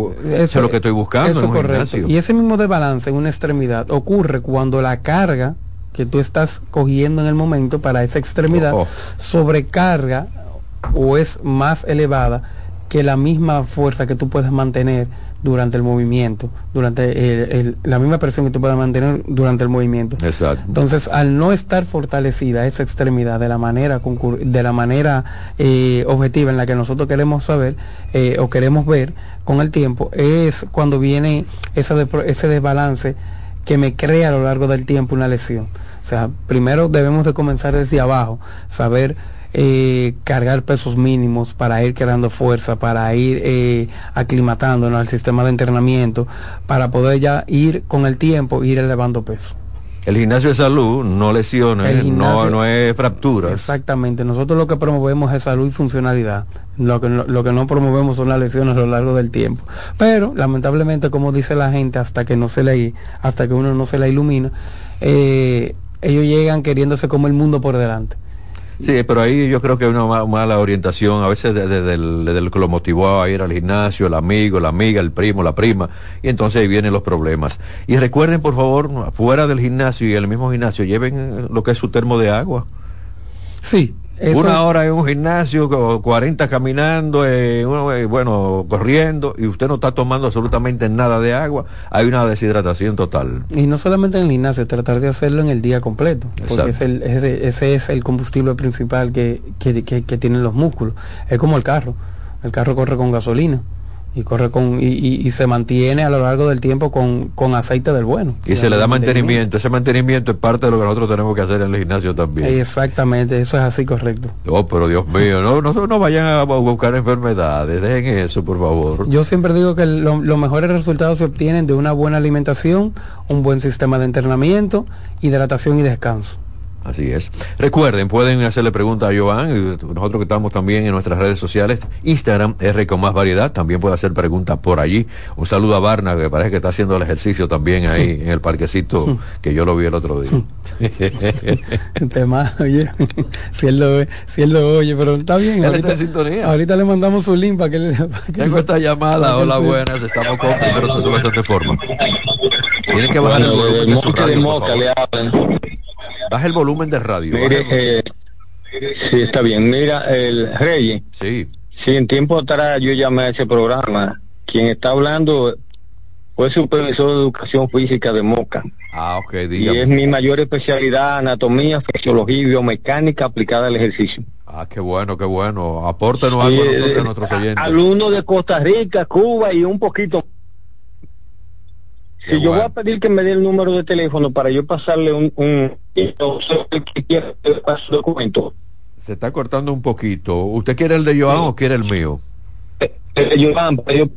eso, es lo que estoy buscando en. Y ese mismo desbalance en una extremidad ocurre cuando la carga que tú estás cogiendo en el momento para esa extremidad sobrecarga o es más elevada que la misma fuerza que tú puedes mantener durante el movimiento, durante la misma presión que tú puedas mantener durante el movimiento. Exacto. Entonces, al no estar fortalecida esa extremidad de la manera de la manera eh, objetiva en la que nosotros queremos saber eh, o queremos ver con el tiempo, es cuando viene ese, ese desbalance que me crea a lo largo del tiempo una lesión. O sea, primero debemos de comenzar desde abajo, saber eh, cargar pesos mínimos para ir creando fuerza, para ir eh, aclimatándonos al sistema de entrenamiento, para poder ya ir con el tiempo, ir elevando peso. El gimnasio de salud, no lesiones, no, no es fracturas. Exactamente, nosotros lo que promovemos es salud y funcionalidad. Lo que, lo que no promovemos son las lesiones a lo largo del tiempo. Pero, lamentablemente, como dice la gente, hasta que no se le, hasta que uno no se la ilumina, eh, ellos llegan queriéndose como el mundo por delante. Sí, pero ahí yo creo que hay una mala orientación, a veces desde el que lo motivó a ir al gimnasio, el amigo, la amiga, el primo, la prima, y entonces ahí vienen los problemas. Y recuerden, por favor, fuera del gimnasio y el mismo gimnasio, lleven lo que es su termo de agua. Sí, una hora en un gimnasio, 40 caminando, eh, eh, bueno, corriendo, y usted no está tomando absolutamente nada de agua, hay una deshidratación total. Y no solamente en el gimnasio, tratar de hacerlo en el día completo, porque ese, ese, es el combustible principal que, que, que tienen los músculos. Es como el carro, el carro corre con gasolina y corre con y, y, se mantiene a lo largo del tiempo con, con aceite del bueno. Y se le da mantenimiento. ese mantenimiento es parte de lo que nosotros tenemos que hacer en el gimnasio también. Exactamente, eso es así correcto. Oh, pero Dios mío, no, no, no vayan a buscar enfermedades, dejen eso, por favor. Yo siempre digo que los mejores resultados se obtienen de una buena alimentación, un buen sistema de entrenamiento, hidratación y descanso. Así es. Recuerden, pueden hacerle preguntas a Joan, nosotros que estamos también en nuestras redes sociales, Instagram, R con más variedad, también puede hacer preguntas por allí. Un saludo a Barna, que parece que está haciendo el ejercicio también ahí en el parquecito, [laughs] que yo lo vi el otro día. [laughs] Tema, oye, [laughs] si él lo, si él lo oye, pero está bien. ahorita, sintonía. ahorita le mandamos su link para que le... Tengo esta llamada, hola buenas, estamos con primero de esta forma. Tiene que bajar el volumen de su radio, Baja el volumen de radio. Mire, eh, sí, está bien. Mira, el Rey. Sí. Sí, en tiempo atrás yo llamé a ese programa. Quien está hablando fue supervisor de educación física de Moca. Ah, ok, Y es mi mayor especialidad, anatomía, fisiología y biomecánica aplicada al ejercicio. Ah, qué bueno, qué bueno. Apórtenos algo a nosotros, a nuestros oyentes. Alumnos de Costa Rica, Cuba y un poquito si yo voy a pedir que me dé el número de teléfono para yo pasarle un, un documento. Se está cortando un poquito. ¿Usted quiere el de Joan o quiere el mío? Eh, el de Joan, pero yo,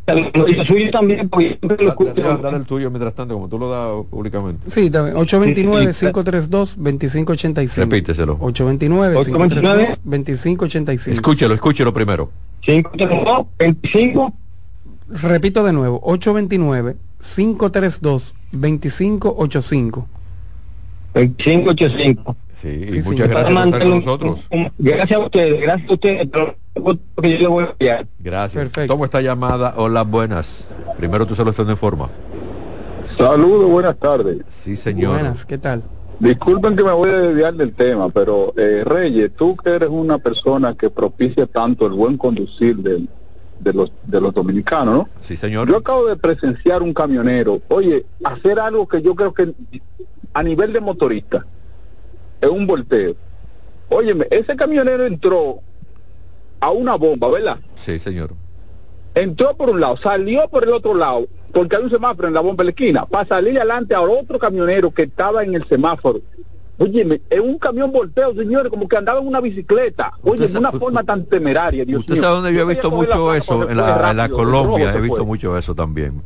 el suyo también, porque siempre lo escucho. Dale el tuyo mientras tanto, como tú lo das públicamente. Sí, también. 829-532-2585. Repíteselo. 829-532-2585. Escúchelo, escúchelo primero. 532-25. Repito de nuevo, 829 532-2585. 2585. Sí, y muchas gracias por estar con nosotros. Gracias a ustedes, gracias a ustedes. Que yo le voy a enviar. Gracias. Perfecto. Tomo esta llamada. Hola, buenas. Primero tú solo estás en forma. Saludos, buenas tardes. Sí, señor. Buenas, ¿qué tal? Disculpen que me voy a desviar del tema, pero eh, Reyes, tú que eres una persona que propicia tanto el buen conducir de, de, los, de los dominicanos, ¿no? Sí, señor. Yo acabo de presenciar un camionero, oye, hacer algo que yo creo que a nivel de motorista es un volteo. Óyeme, ese camionero entró a una bomba, ¿verdad? Sí, señor. Entró por un lado, salió por el otro lado, porque hay un semáforo en la bomba de la esquina, para salir adelante a otro camionero que estaba en el semáforo. Óyeme, es un camión volteo, señores, como que andaba en una bicicleta. Oye, de una forma tan temeraria, Dios ¿Usted sabe dónde yo he visto mucho eso? En la, en la Colombia he visto mucho eso también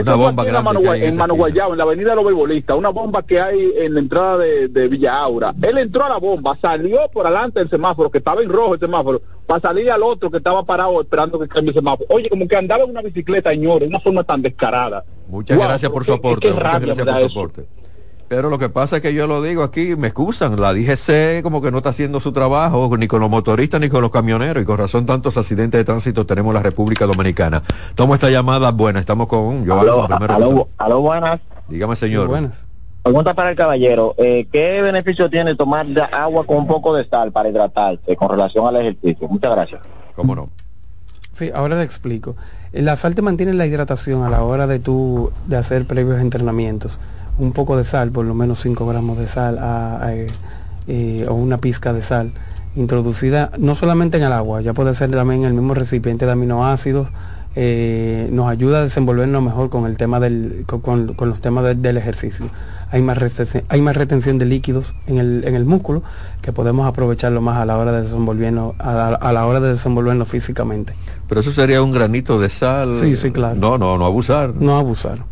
una bomba en, Mano, en Mano Guayabo, en la avenida de los Beisbolistas, una bomba que hay en la entrada de, de, Villa Aura. Él entró a la bomba, salió por adelante del semáforo, que estaba en rojo el semáforo, para salir al otro que estaba parado esperando que cambie el semáforo. Oye, como que andaba en una bicicleta, señores, de una forma tan descarada. Muchas gracias por su aporte. muchas gracias por su aporte. Pero lo que pasa es que yo lo digo aquí, me excusan, la DGC como que no está haciendo su trabajo, ni con los motoristas ni con los camioneros, y con razón tantos accidentes de tránsito tenemos en la República Dominicana. Tomo esta llamada, buena, estamos con yo aló, aló, aló, buenas. Dígame, señor. buenas. Pregunta para el caballero, eh, ¿qué beneficio tiene tomar agua con un poco de sal para hidratarse con relación al ejercicio? Muchas gracias. ¿Cómo no? Sí, ahora le explico. La sal te mantiene la hidratación a la hora de tu de hacer previos entrenamientos un poco de sal, por lo menos 5 gramos de sal eh, o una pizca de sal, introducida no solamente en el agua, ya puede ser también en el mismo recipiente de aminoácidos, eh, nos ayuda a desenvolvernos mejor con el tema del, con, los temas del ejercicio. Hay más, retención, hay más retención de líquidos en el, en el músculo que podemos aprovecharlo más a la hora de desenvolvernos, a, la hora de desenvolvernos físicamente. Pero eso sería un granito de sal. Sí, sí, claro. No, no, no abusar. No abusar.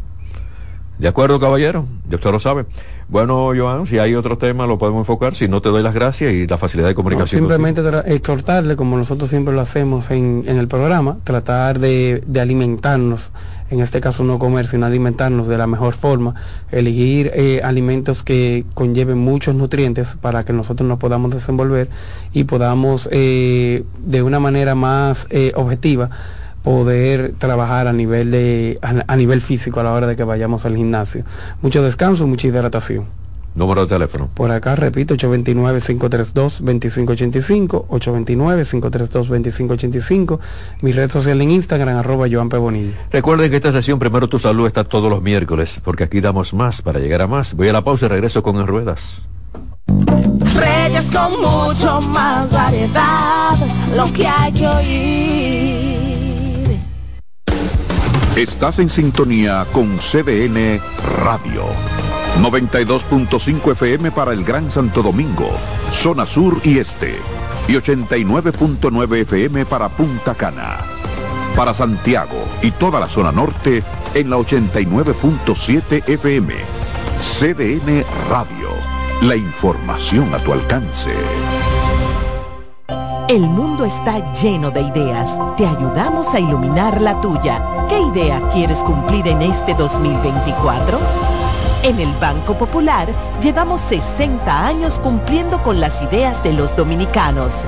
De acuerdo, caballero, ya usted lo sabe. Bueno, Joan, si hay otro tema lo podemos enfocar, si no te doy las gracias y la facilidad de comunicación. simplemente exhortarle, como nosotros siempre lo hacemos en, el programa, tratar de, alimentarnos, en este caso no comer, sino alimentarnos de la mejor forma, elegir eh, alimentos que conlleven muchos nutrientes para que nosotros nos podamos desenvolver y podamos eh, de una manera más eh, objetiva poder trabajar a nivel de a, nivel físico a la hora de que vayamos al gimnasio. Mucho descanso, mucha hidratación. Número de teléfono. Por acá, repito, 829-532-2585, 829-532-2585, mi red social en Instagram, arroba Joan Bonilla. Recuerden que esta sesión Primero Tu Salud está todos los miércoles, porque aquí damos más para llegar a más. Voy a la pausa y regreso con En Ruedas. Reyes con mucho más variedad, lo que hay que oír. Estás en sintonía con CDN Radio. 92.5 FM para el Gran Santo Domingo, zona sur y este. Y 89.9 FM para Punta Cana. Para Santiago y toda la zona norte en la 89.7 FM. CDN Radio. La información a tu alcance. El mundo está lleno de ideas. Te ayudamos a iluminar la tuya. ¿Qué idea quieres cumplir en este 2024? En el Banco Popular llevamos 60 años cumpliendo con las ideas de los dominicanos.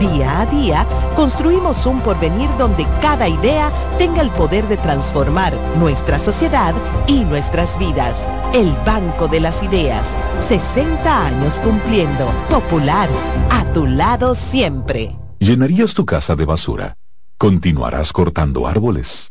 Día a día, construimos un porvenir donde cada idea tenga el poder de transformar nuestra sociedad y nuestras vidas. El Banco de las Ideas, 60 años cumpliendo. Popular, a tu lado siempre. ¿Llenarías tu casa de basura? ¿Continuarás cortando árboles?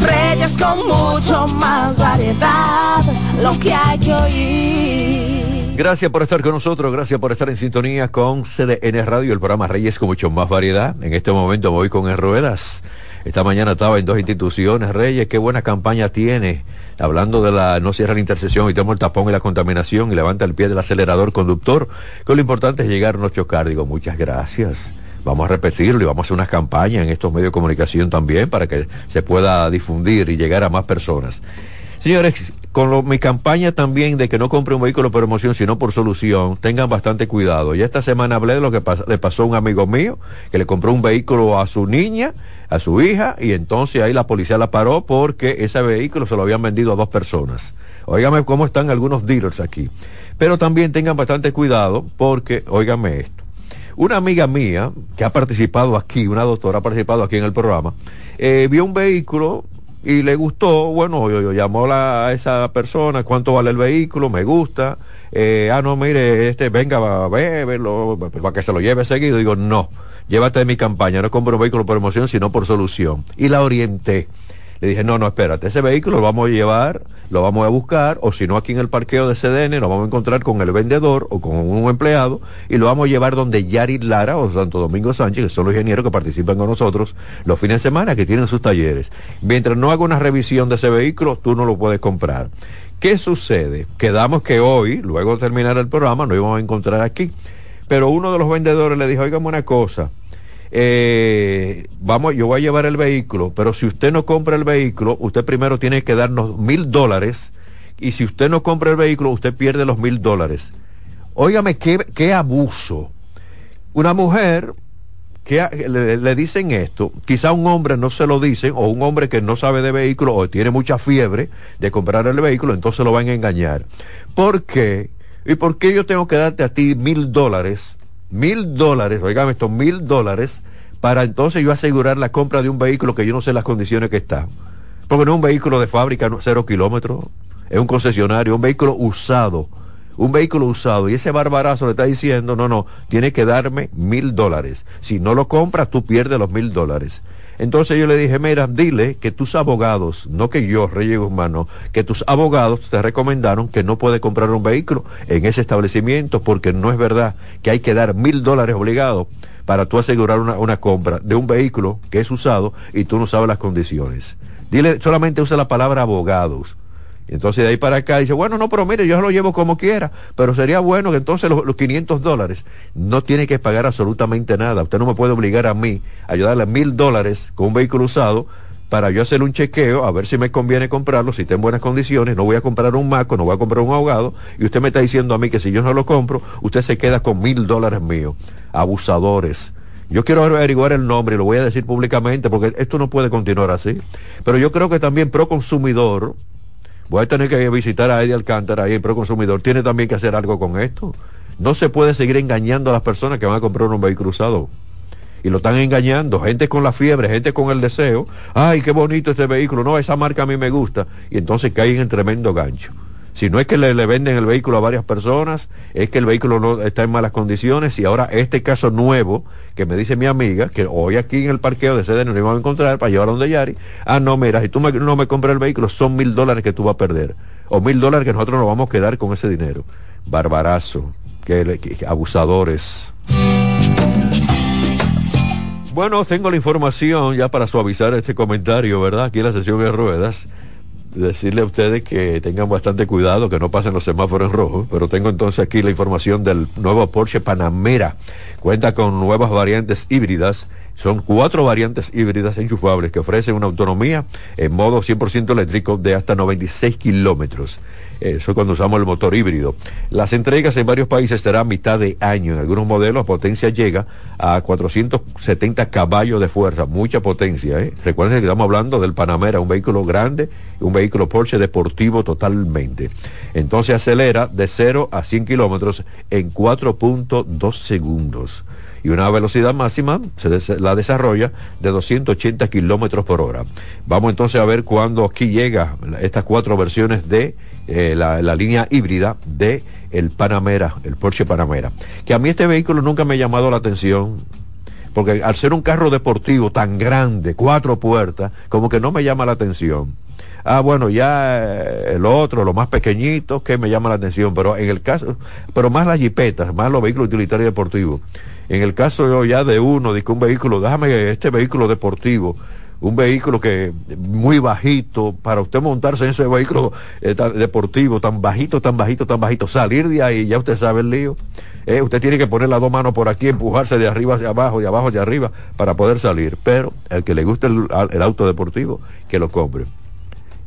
Reyes con mucho más variedad, lo que hay que oír. Gracias por estar con nosotros, gracias por estar en sintonía con CDN Radio, el programa Reyes con mucho más variedad. En este momento voy con En Ruedas. Esta mañana estaba en dos instituciones. Reyes, qué buena campaña tiene. Hablando de la no cierra la intersección y toma el tapón y la contaminación y levanta el pie del acelerador conductor, que lo importante es llegar, no chocar. Digo, muchas gracias. Vamos a repetirlo y vamos a hacer unas campañas en estos medios de comunicación también para que se pueda difundir y llegar a más personas. Señores, con mi campaña también de que no compre un vehículo por emoción, sino por solución, tengan bastante cuidado. Y esta semana hablé de lo que le pasó a un amigo mío, que le compró un vehículo a su niña, a su hija, y entonces ahí la policía la paró porque ese vehículo se lo habían vendido a dos personas. Óigame cómo están algunos dealers aquí. Pero también tengan bastante cuidado porque, óigame esto. Una amiga mía que ha participado aquí, una doctora ha participado aquí en el programa, eh, vio un vehículo y le gustó, bueno, yo, llamó a esa persona, cuánto vale el vehículo, me gusta, eh, ah, no, mire, este, venga, va a verlo, para que se lo lleve seguido. Digo, no, llévate de mi campaña, no compro un vehículo por emoción, sino por solución. Y la orienté. Le dije, no, no, espérate, ese vehículo lo vamos a llevar, lo vamos a buscar, o si no aquí en el parqueo de CDN, lo vamos a encontrar con el vendedor o con un empleado y lo vamos a llevar donde Yari Lara o Santo Domingo Sánchez, que son los ingenieros que participan con nosotros los fines de semana, que tienen sus talleres. Mientras no haga una revisión de ese vehículo, tú no lo puedes comprar. ¿Qué sucede? Quedamos que hoy, luego de terminar el programa, no íbamos a encontrar aquí. Pero uno de los vendedores le dijo, oígame una cosa, eh, vamos, yo voy a llevar el vehículo, pero si usted no compra el vehículo, usted primero tiene que darnos mil dólares y si usted no compra el vehículo, usted pierde los mil dólares. Óigame, qué, qué abuso. Una mujer que le, le, dicen esto, quizá un hombre no se lo dicen, o un hombre que no sabe de vehículo, o tiene mucha fiebre de comprar el vehículo, entonces lo van a engañar. ¿Por qué? ¿Y por qué yo tengo que darte a ti mil dólares mil dólares, oígame estos mil dólares, para entonces yo asegurar la compra de un vehículo que yo no sé las condiciones que está. Porque no es un vehículo de fábrica, cero kilómetros, es un concesionario, un vehículo usado, un vehículo usado. Y ese barbarazo le está diciendo, no, no, tiene que darme mil dólares. Si no lo compras, tú pierdes los mil dólares. Entonces yo le dije, mira, dile que tus abogados, no que yo, Reyes Guzmán, que tus abogados te recomendaron que no puedes comprar un vehículo en ese establecimiento porque no es verdad que hay que dar mil dólares obligados para tú asegurar una, una compra de un vehículo que es usado y tú no sabes las condiciones. Dile, solamente usa la palabra abogados entonces de ahí para acá dice, bueno, no, pero mire, yo lo llevo como quiera, pero sería bueno que entonces los, 500 dólares no tiene que pagar absolutamente nada. Usted no me puede obligar a mí a ayudarle mil dólares con un vehículo usado para yo hacer un chequeo, a ver si me conviene comprarlo, si está en buenas condiciones, no voy a comprar un maco, no voy a comprar un ahogado, y usted me está diciendo a mí que si yo no lo compro, usted se queda con mil dólares míos. Abusadores. Yo quiero averiguar el nombre y lo voy a decir públicamente porque esto no puede continuar así. Pero yo creo que también pro consumidor, voy a tener que visitar a Eddie Alcántara y el Proconsumidor tiene también que hacer algo con esto. No se puede seguir engañando a las personas que van a comprar un vehículo usado. Y lo están engañando, gente con la fiebre, gente con el deseo. Ay, qué bonito este vehículo, no, esa marca a mí me gusta. Y entonces caen en tremendo gancho. Si no es que le, venden el vehículo a varias personas, es que el vehículo no está en malas condiciones y ahora este caso nuevo que me dice mi amiga, que hoy aquí en el parqueo de sede no lo íbamos a encontrar para llevar a donde Yari, ah, no, mira, si tú no me compras el vehículo, son mil dólares que tú vas a perder. O mil dólares que nosotros nos vamos a quedar con ese dinero. Barbarazo, que abusadores. Bueno, tengo la información ya para suavizar este comentario, ¿verdad? Aquí en la sesión de ruedas decirle a ustedes que tengan bastante cuidado, que no pasen los semáforos en rojo, pero tengo entonces aquí la información del nuevo Porsche Panamera. Cuenta con nuevas variantes híbridas. Son cuatro variantes híbridas enchufables que ofrecen una autonomía en modo 100% eléctrico de hasta 96 kilómetros eso cuando usamos el motor híbrido. Las entregas en varios países serán mitad de año. En algunos modelos potencia llega a 470 caballos de fuerza, mucha potencia. ¿eh? Recuerden que estamos hablando del Panamera, un vehículo grande, un vehículo Porsche deportivo totalmente. Entonces acelera de 0 a 100 kilómetros en 4.2 segundos y una velocidad máxima la desarrolla de 280 kilómetros por hora. Vamos entonces a ver cuándo aquí llega estas cuatro versiones de eh, la, línea híbrida de el Panamera, el Porsche Panamera. Que a mí este vehículo nunca me ha llamado la atención, porque al ser un carro deportivo tan grande, cuatro puertas, como que no me llama la atención. Ah, bueno, ya eh, el otro, lo más pequeñito, que me llama la atención, pero en el caso, pero más las jipetas, más los vehículos utilitarios deportivos. En el caso ya de uno, de un vehículo, déjame este vehículo deportivo, un vehículo que muy bajito, para usted montarse en ese vehículo eh, deportivo tan bajito, tan bajito, tan bajito, salir de ahí, ya usted sabe el lío. Eh, usted tiene que poner las dos manos por aquí, empujarse de arriba hacia abajo, de abajo hacia arriba, para poder salir. Pero el que le guste el, el auto deportivo, que lo compre.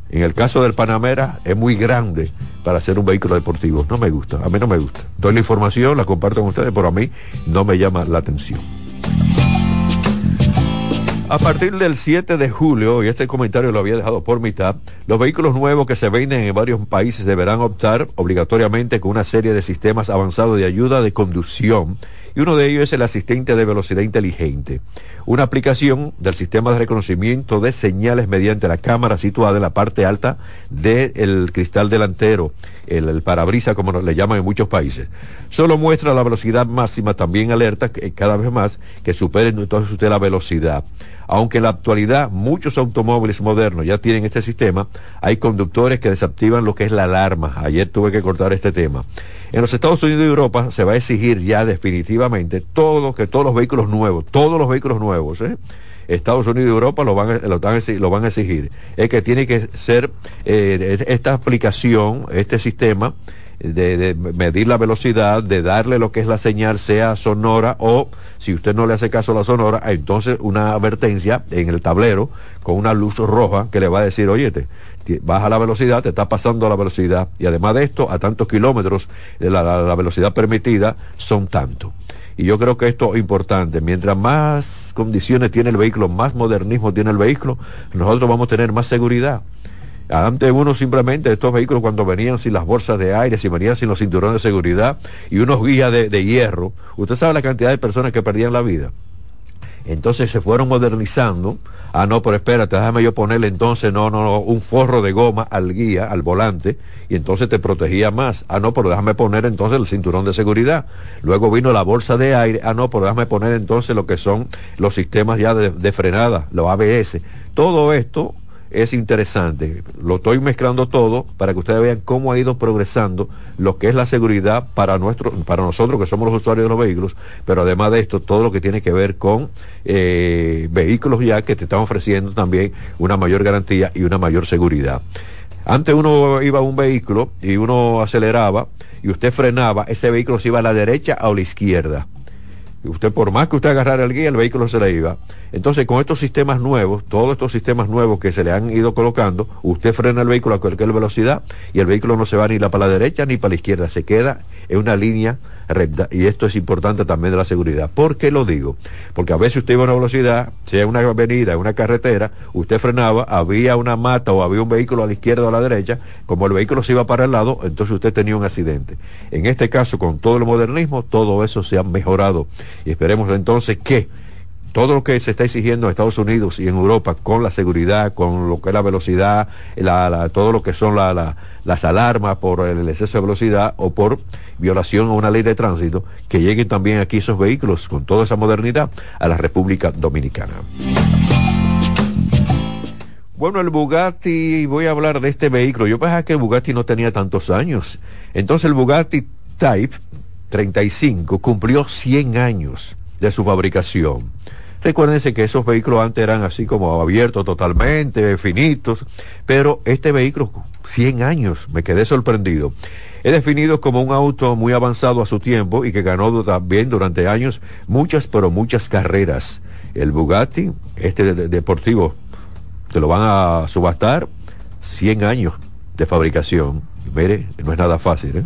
En el caso del Panamera es muy grande para ser un vehículo deportivo. No me gusta, a mí no me gusta. Doy la información, la comparto con ustedes, pero a mí no me llama la atención. A partir del 7 de julio, y este comentario lo había dejado por mitad, los vehículos nuevos que se venden en varios países deberán optar obligatoriamente con una serie de sistemas avanzados de ayuda de conducción y uno de ellos es el asistente de velocidad inteligente, una aplicación del sistema de reconocimiento de señales mediante la cámara situada en la parte alta del cristal delantero, el, el parabrisa como le llaman en muchos países. Solo muestra la velocidad máxima, también alerta que cada vez más que superen entonces usted la velocidad. Aunque en la actualidad muchos automóviles modernos ya tienen este sistema, hay conductores que desactivan lo que es la alarma. Ayer tuve que cortar este tema. En los Estados Unidos y Europa se va a exigir ya definitivamente todo que todos los vehículos nuevos, todos los vehículos nuevos, ¿eh? Estados Unidos y Europa lo van, lo, lo van a exigir. Es que tiene que ser eh, esta aplicación, este sistema de, medir la velocidad, de darle lo que es la señal, sea sonora o si usted no le hace caso a la sonora, entonces una advertencia en el tablero con una luz roja que le va a decir, oye, baja la velocidad, te está pasando la velocidad y además de esto, a tantos kilómetros, la, la, la velocidad permitida son tanto. Y yo creo que esto es importante. Mientras más condiciones tiene el vehículo, más modernismo tiene el vehículo, nosotros vamos a tener más seguridad. Antes uno simplemente, estos vehículos cuando venían sin las bolsas de aire, si venían sin los cinturones de seguridad y unos guías de, de hierro, usted sabe la cantidad de personas que perdían la vida. Entonces se fueron modernizando. Ah, no, pero espérate, déjame yo ponerle entonces, no, no, no, un forro de goma al guía, al volante, y entonces te protegía más. Ah, no, pero déjame poner entonces el cinturón de seguridad. Luego vino la bolsa de aire. Ah, no, pero déjame poner entonces lo que son los sistemas ya de, de frenada, los ABS. Todo esto es interesante. Lo estoy mezclando todo para que ustedes vean cómo ha ido progresando lo que es la seguridad para nuestro, para nosotros que somos los usuarios de los vehículos, pero además de esto, todo lo que tiene que ver con eh, vehículos ya que te están ofreciendo también una mayor garantía y una mayor seguridad. Antes uno iba a un vehículo y uno aceleraba y usted frenaba, ese vehículo se iba a la derecha o a la izquierda usted por más que usted agarrara el guía, el vehículo se le iba. Entonces, con estos sistemas nuevos, todos estos sistemas nuevos que se le han ido colocando, usted frena el vehículo a cualquier velocidad y el vehículo no se va ni para la derecha ni para la izquierda, se queda en una línea. Y esto es importante también de la seguridad. ¿Por qué lo digo? Porque a veces usted iba a una velocidad, sea una avenida, una carretera, usted frenaba, había una mata o había un vehículo a la izquierda o a la derecha, como el vehículo se iba para el lado, entonces usted tenía un accidente. En este caso, con todo el modernismo, todo eso se ha mejorado. Y esperemos entonces que todo lo que se está exigiendo en Estados Unidos y en Europa con la seguridad, con lo que es la velocidad, la, todo lo que son la, la, las alarmas por el exceso de velocidad o por violación a una ley de tránsito, que lleguen también aquí esos vehículos con toda esa modernidad a la República Dominicana. Bueno, el Bugatti, voy a hablar de este vehículo. Yo pensaba que el Bugatti no tenía tantos años. Entonces el Bugatti Type 35 cumplió 100 años de su fabricación. Recuérdense que esos vehículos antes eran así como abiertos totalmente, finitos, pero este vehículo, 100 años, me quedé sorprendido. Es definido como un auto muy avanzado a su tiempo y que ganó también durante años muchas, pero muchas carreras. El Bugatti, este de, de, deportivo, te lo van a subastar 100 años de fabricación. Mire, no es nada fácil, ¿eh?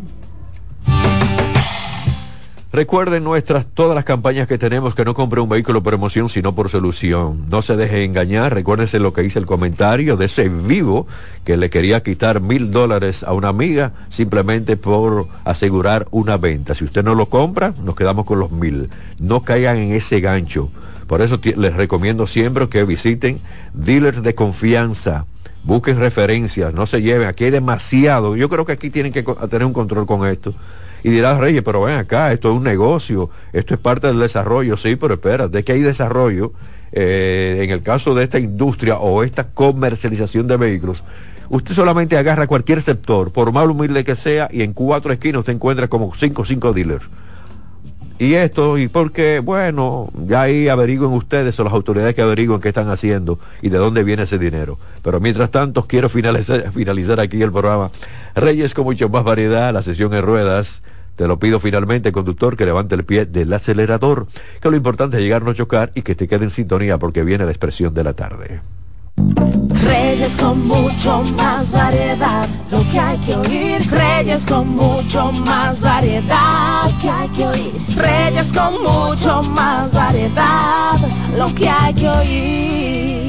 Recuerden nuestras todas las campañas que tenemos que no compre un vehículo por emoción sino por solución. No se deje engañar. Recuérdense lo que hice el comentario de ese vivo que le quería quitar mil dólares a una amiga simplemente por asegurar una venta. Si usted no lo compra, nos quedamos con los mil. No caigan en ese gancho. Por eso les recomiendo siempre que visiten dealers de confianza busquen referencias, no se lleven, aquí hay demasiado, yo creo que aquí tienen que tener un control con esto. Y dirás, Reyes, pero ven acá, esto es un negocio, esto es parte del desarrollo, sí, pero espera, de que hay desarrollo, eh, en el caso de esta industria o esta comercialización de vehículos, usted solamente agarra cualquier sector, por más humilde que sea, y en cuatro esquinas usted encuentra como cinco o cinco dealers. y esto, y porque, bueno, ya ahí averigüen ustedes o las autoridades que averigüen qué están haciendo y de dónde viene ese dinero. Pero mientras tanto, quiero finalizar, finalizar aquí el programa. Reyes con mucho más variedad, la sesión en ruedas. Te lo pido finalmente, conductor, que levante el pie del acelerador, que lo importante es llegar, no chocar y que te quede en sintonía porque viene la expresión de la tarde. Reyes con mucho más variedad, lo que hay que oír. Reyes con mucho más variedad, lo que hay que oír. Reyes con mucho más variedad, lo que hay que oír.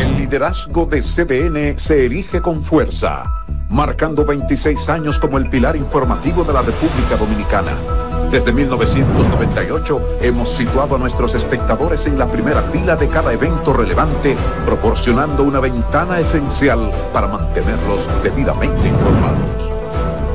El liderazgo de CDN se erige con fuerza, marcando 26 años como el pilar informativo de la República Dominicana. Desde 1998 hemos situado a nuestros espectadores en la primera fila de cada evento relevante, proporcionando una ventana esencial para mantenerlos debidamente informados.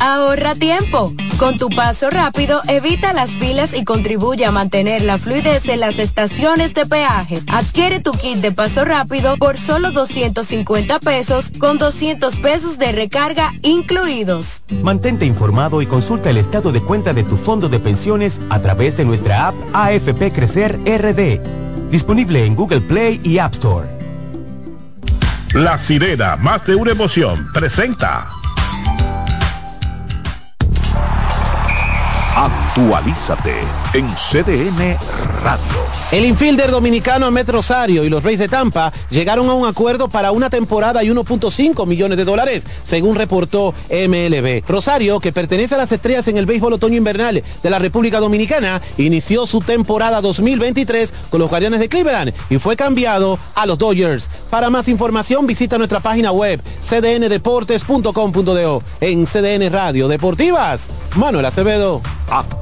Ahorra tiempo. Con tu paso rápido, evita las filas y contribuye a mantener la fluidez en las estaciones de peaje. Adquiere tu kit de paso rápido por solo 250 pesos con 200 pesos de recarga incluidos. Mantente informado y consulta el estado de cuenta de tu fondo de pensiones a través de nuestra app AFP Crecer RD. Disponible en Google Play y App Store. La sirena, más de una emoción, presenta. Actualízate en CDN Radio. El infielder dominicano Ahmed Rosario y los Reyes de Tampa llegaron a un acuerdo para una temporada y 1.5 millones de dólares, según reportó MLB. Rosario, que pertenece a las estrellas en el béisbol otoño invernal de la República Dominicana, inició su temporada 2023 con los Guardianes de Cleveland y fue cambiado a los Dodgers. Para más información visita nuestra página web cdndeportes.com.do. En CDN Radio Deportivas, Manuel Acevedo.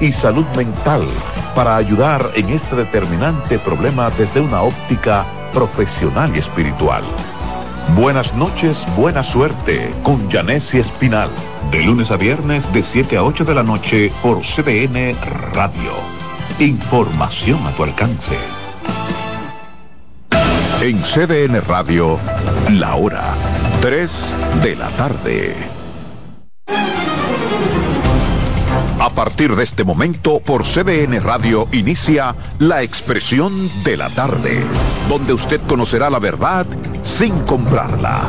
y salud mental, para ayudar en este determinante problema desde una óptica profesional y espiritual. Buenas noches, buena suerte con Janessi Espinal. De lunes a viernes de 7 a 8 de la noche por CDN Radio. Información a tu alcance. En CDN Radio, la hora 3 de la tarde. A partir de este momento, por CDN Radio inicia La Expresión de la Tarde, donde usted conocerá la verdad sin comprarla.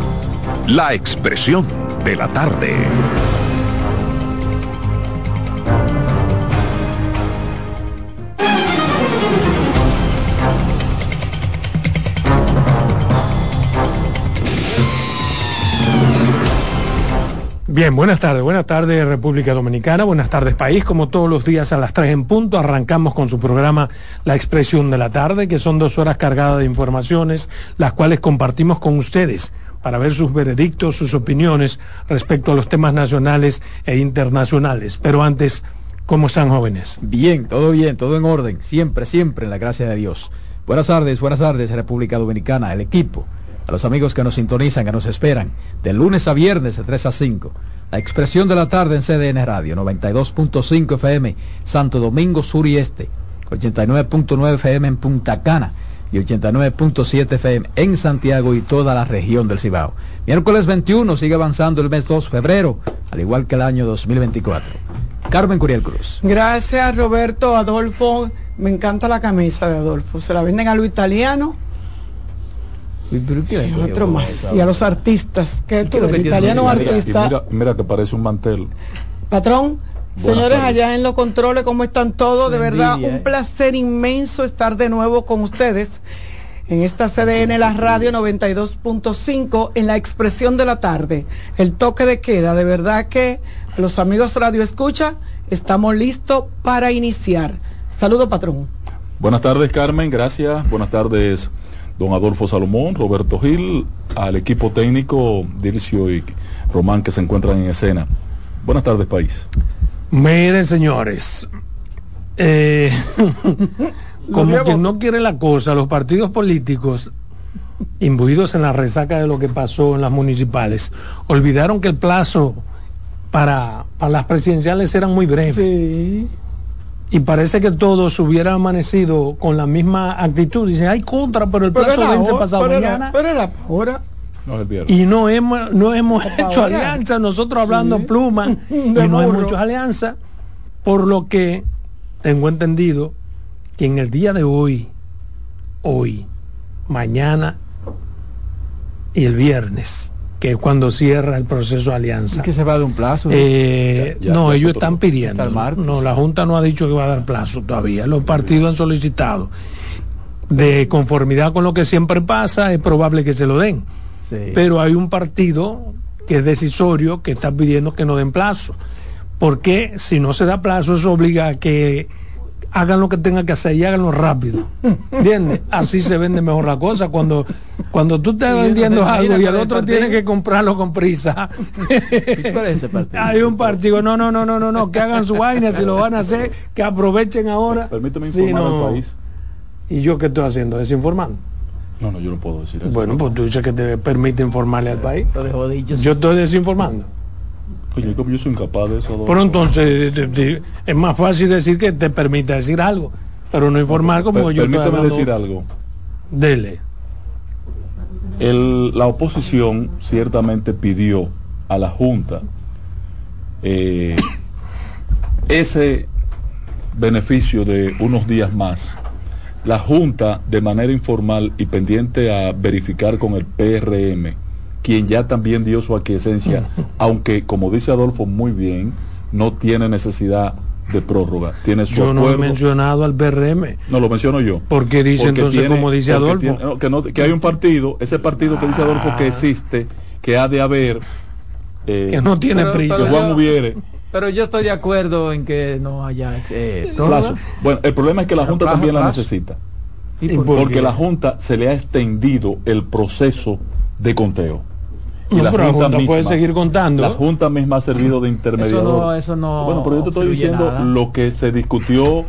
La Expresión de la Tarde. Bien, buenas tardes, buenas tardes República Dominicana, buenas tardes país, como todos los días a las 3 en punto, arrancamos con su programa La Expresión de la Tarde, que son dos horas cargadas de informaciones, las cuales compartimos con ustedes para ver sus veredictos, sus opiniones respecto a los temas nacionales e internacionales. Pero antes, ¿cómo están jóvenes? Bien, todo bien, todo en orden, siempre, siempre en la gracia de Dios. Buenas tardes, buenas tardes República Dominicana, el equipo a los amigos que nos sintonizan, que nos esperan, de lunes a viernes de 3 a 5. La expresión de la tarde en CDN Radio, 92.5 FM, Santo Domingo Sur y Este, 89.9 FM en Punta Cana y 89.7 FM en Santiago y toda la región del Cibao. Miércoles 21 sigue avanzando el mes 2 febrero, al igual que el año 2024. Carmen Curiel Cruz. Gracias Roberto, Adolfo. Me encanta la camisa de Adolfo. Se la venden a lo italiano otro más. Y a los artistas. que tú eres? Italiano artista. Mira, que parece un mantel. Patrón, señores allá en los controles, ¿cómo están todos? De verdad, un ¿eh? placer inmenso estar de nuevo con ustedes en esta CDN, la radio 92.5, en la expresión de la tarde, el toque de queda. De verdad que los amigos Radio Escucha, estamos listos para iniciar. Saludo, patrón. Buenas tardes, Carmen. Gracias. Buenas tardes, don Adolfo Salomón, Roberto Gil, al equipo técnico Dircio y Román que se encuentran en escena. Buenas tardes, país. Miren, señores, eh, [laughs] como quien no quiere la cosa, los partidos políticos imbuidos en la resaca de lo que pasó en las municipales, olvidaron que el plazo para, para las presidenciales eran muy breves. Sí y parece que todos hubieran amanecido con la misma actitud. Dicen, hay contra, pero el plazo vence pasado mañana. pero era ahora. y no hemos, no hemos hecho alianza, nosotros hablando pluma, [laughs] y no hemos hecho alianza, por lo que tengo entendido que en el día de hoy, hoy, mañana y el viernes, que es cuando cierra el proceso de alianza. ¿Y que se va de un plazo? Eh, no, ellos están pidiendo. No, la Junta no ha dicho que va a dar plazo todavía. Los partidos han solicitado. De conformidad con lo que siempre pasa, es probable que se lo den. Pero hay un partido que es decisorio que está pidiendo que no den plazo. Porque si no se da plazo, eso obliga a que hagan lo que tengan que hacer y háganlo rápido. ¿Entiendes? Así se vende mejor la cosa. Cuando, cuando tú estás vendiendo algo y el otro tiene que comprarlo con prisa. Hay un partido. No, no, no, no, no, no. Que hagan su vaina, si lo van a hacer, que aprovechen ahora. Permíteme informar al país. ¿Y yo qué estoy haciendo? ¿Desinformando? No, no, yo no puedo decir eso. Bueno, pues tú dices que te permite informarle al país. Yo estoy desinformando. Oye, como yo soy incapaz de eso. Pero entonces es más fácil decir que te permita decir algo, pero no informar como yo. Permítame decir algo. Dele. El, la oposición ciertamente pidió a la Junta eh, ese beneficio de unos días más. La Junta, de manera informal y pendiente a verificar con el PRM, quien ya también dio su aquiescencia, [laughs] aunque como dice Adolfo muy bien, no tiene necesidad de prórroga. Tiene su yo acuerdo. no he mencionado al BRM. No, lo menciono yo. Porque dice entonces, como dice Adolfo. que, no, que, hay un partido, ese partido que dice Adolfo que existe, que ha de haber. Eh, que no tiene prisa. Pero Juan hubiere. Pero yo estoy de acuerdo en que no haya eh, plazo. Bueno, el problema es que la Junta también la necesita. porque la Junta se le ha extendido el proceso de conteo. Y la, junta, puede seguir contando. La Junta misma ha servido de intermediador. Eso no, bueno, pero yo te estoy diciendo lo que se discutió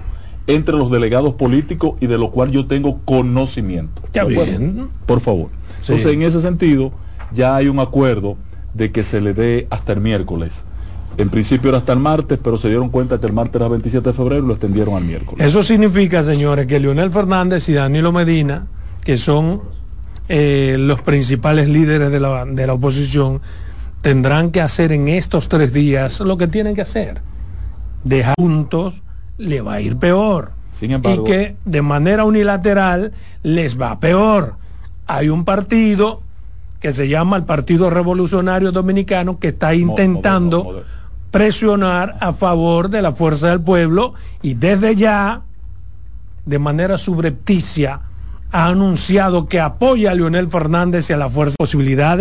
entre los delegados políticos y de lo cual yo tengo conocimiento. Ya bien. Por favor. Entonces, en ese sentido, ya hay un acuerdo de que se le dé hasta el miércoles. En principio era hasta el martes, pero se dieron cuenta que el martes era 27 de febrero y lo extendieron al miércoles. Eso significa, señores, que Leonel Fernández y Danilo Medina, que son eh, los principales líderes de la, de la oposición tendrán que hacer en estos tres días lo que tienen que hacer. Dejar juntos le va a ir peor. Sin embargo, y que de manera unilateral les va peor. Hay un partido que se llama el Partido Revolucionario Dominicano que está intentando presionar a favor de la fuerza del pueblo y desde ya, de manera subrepticia, ha anunciado que apoya a Leonel Fernández y a la fuerza posibilidades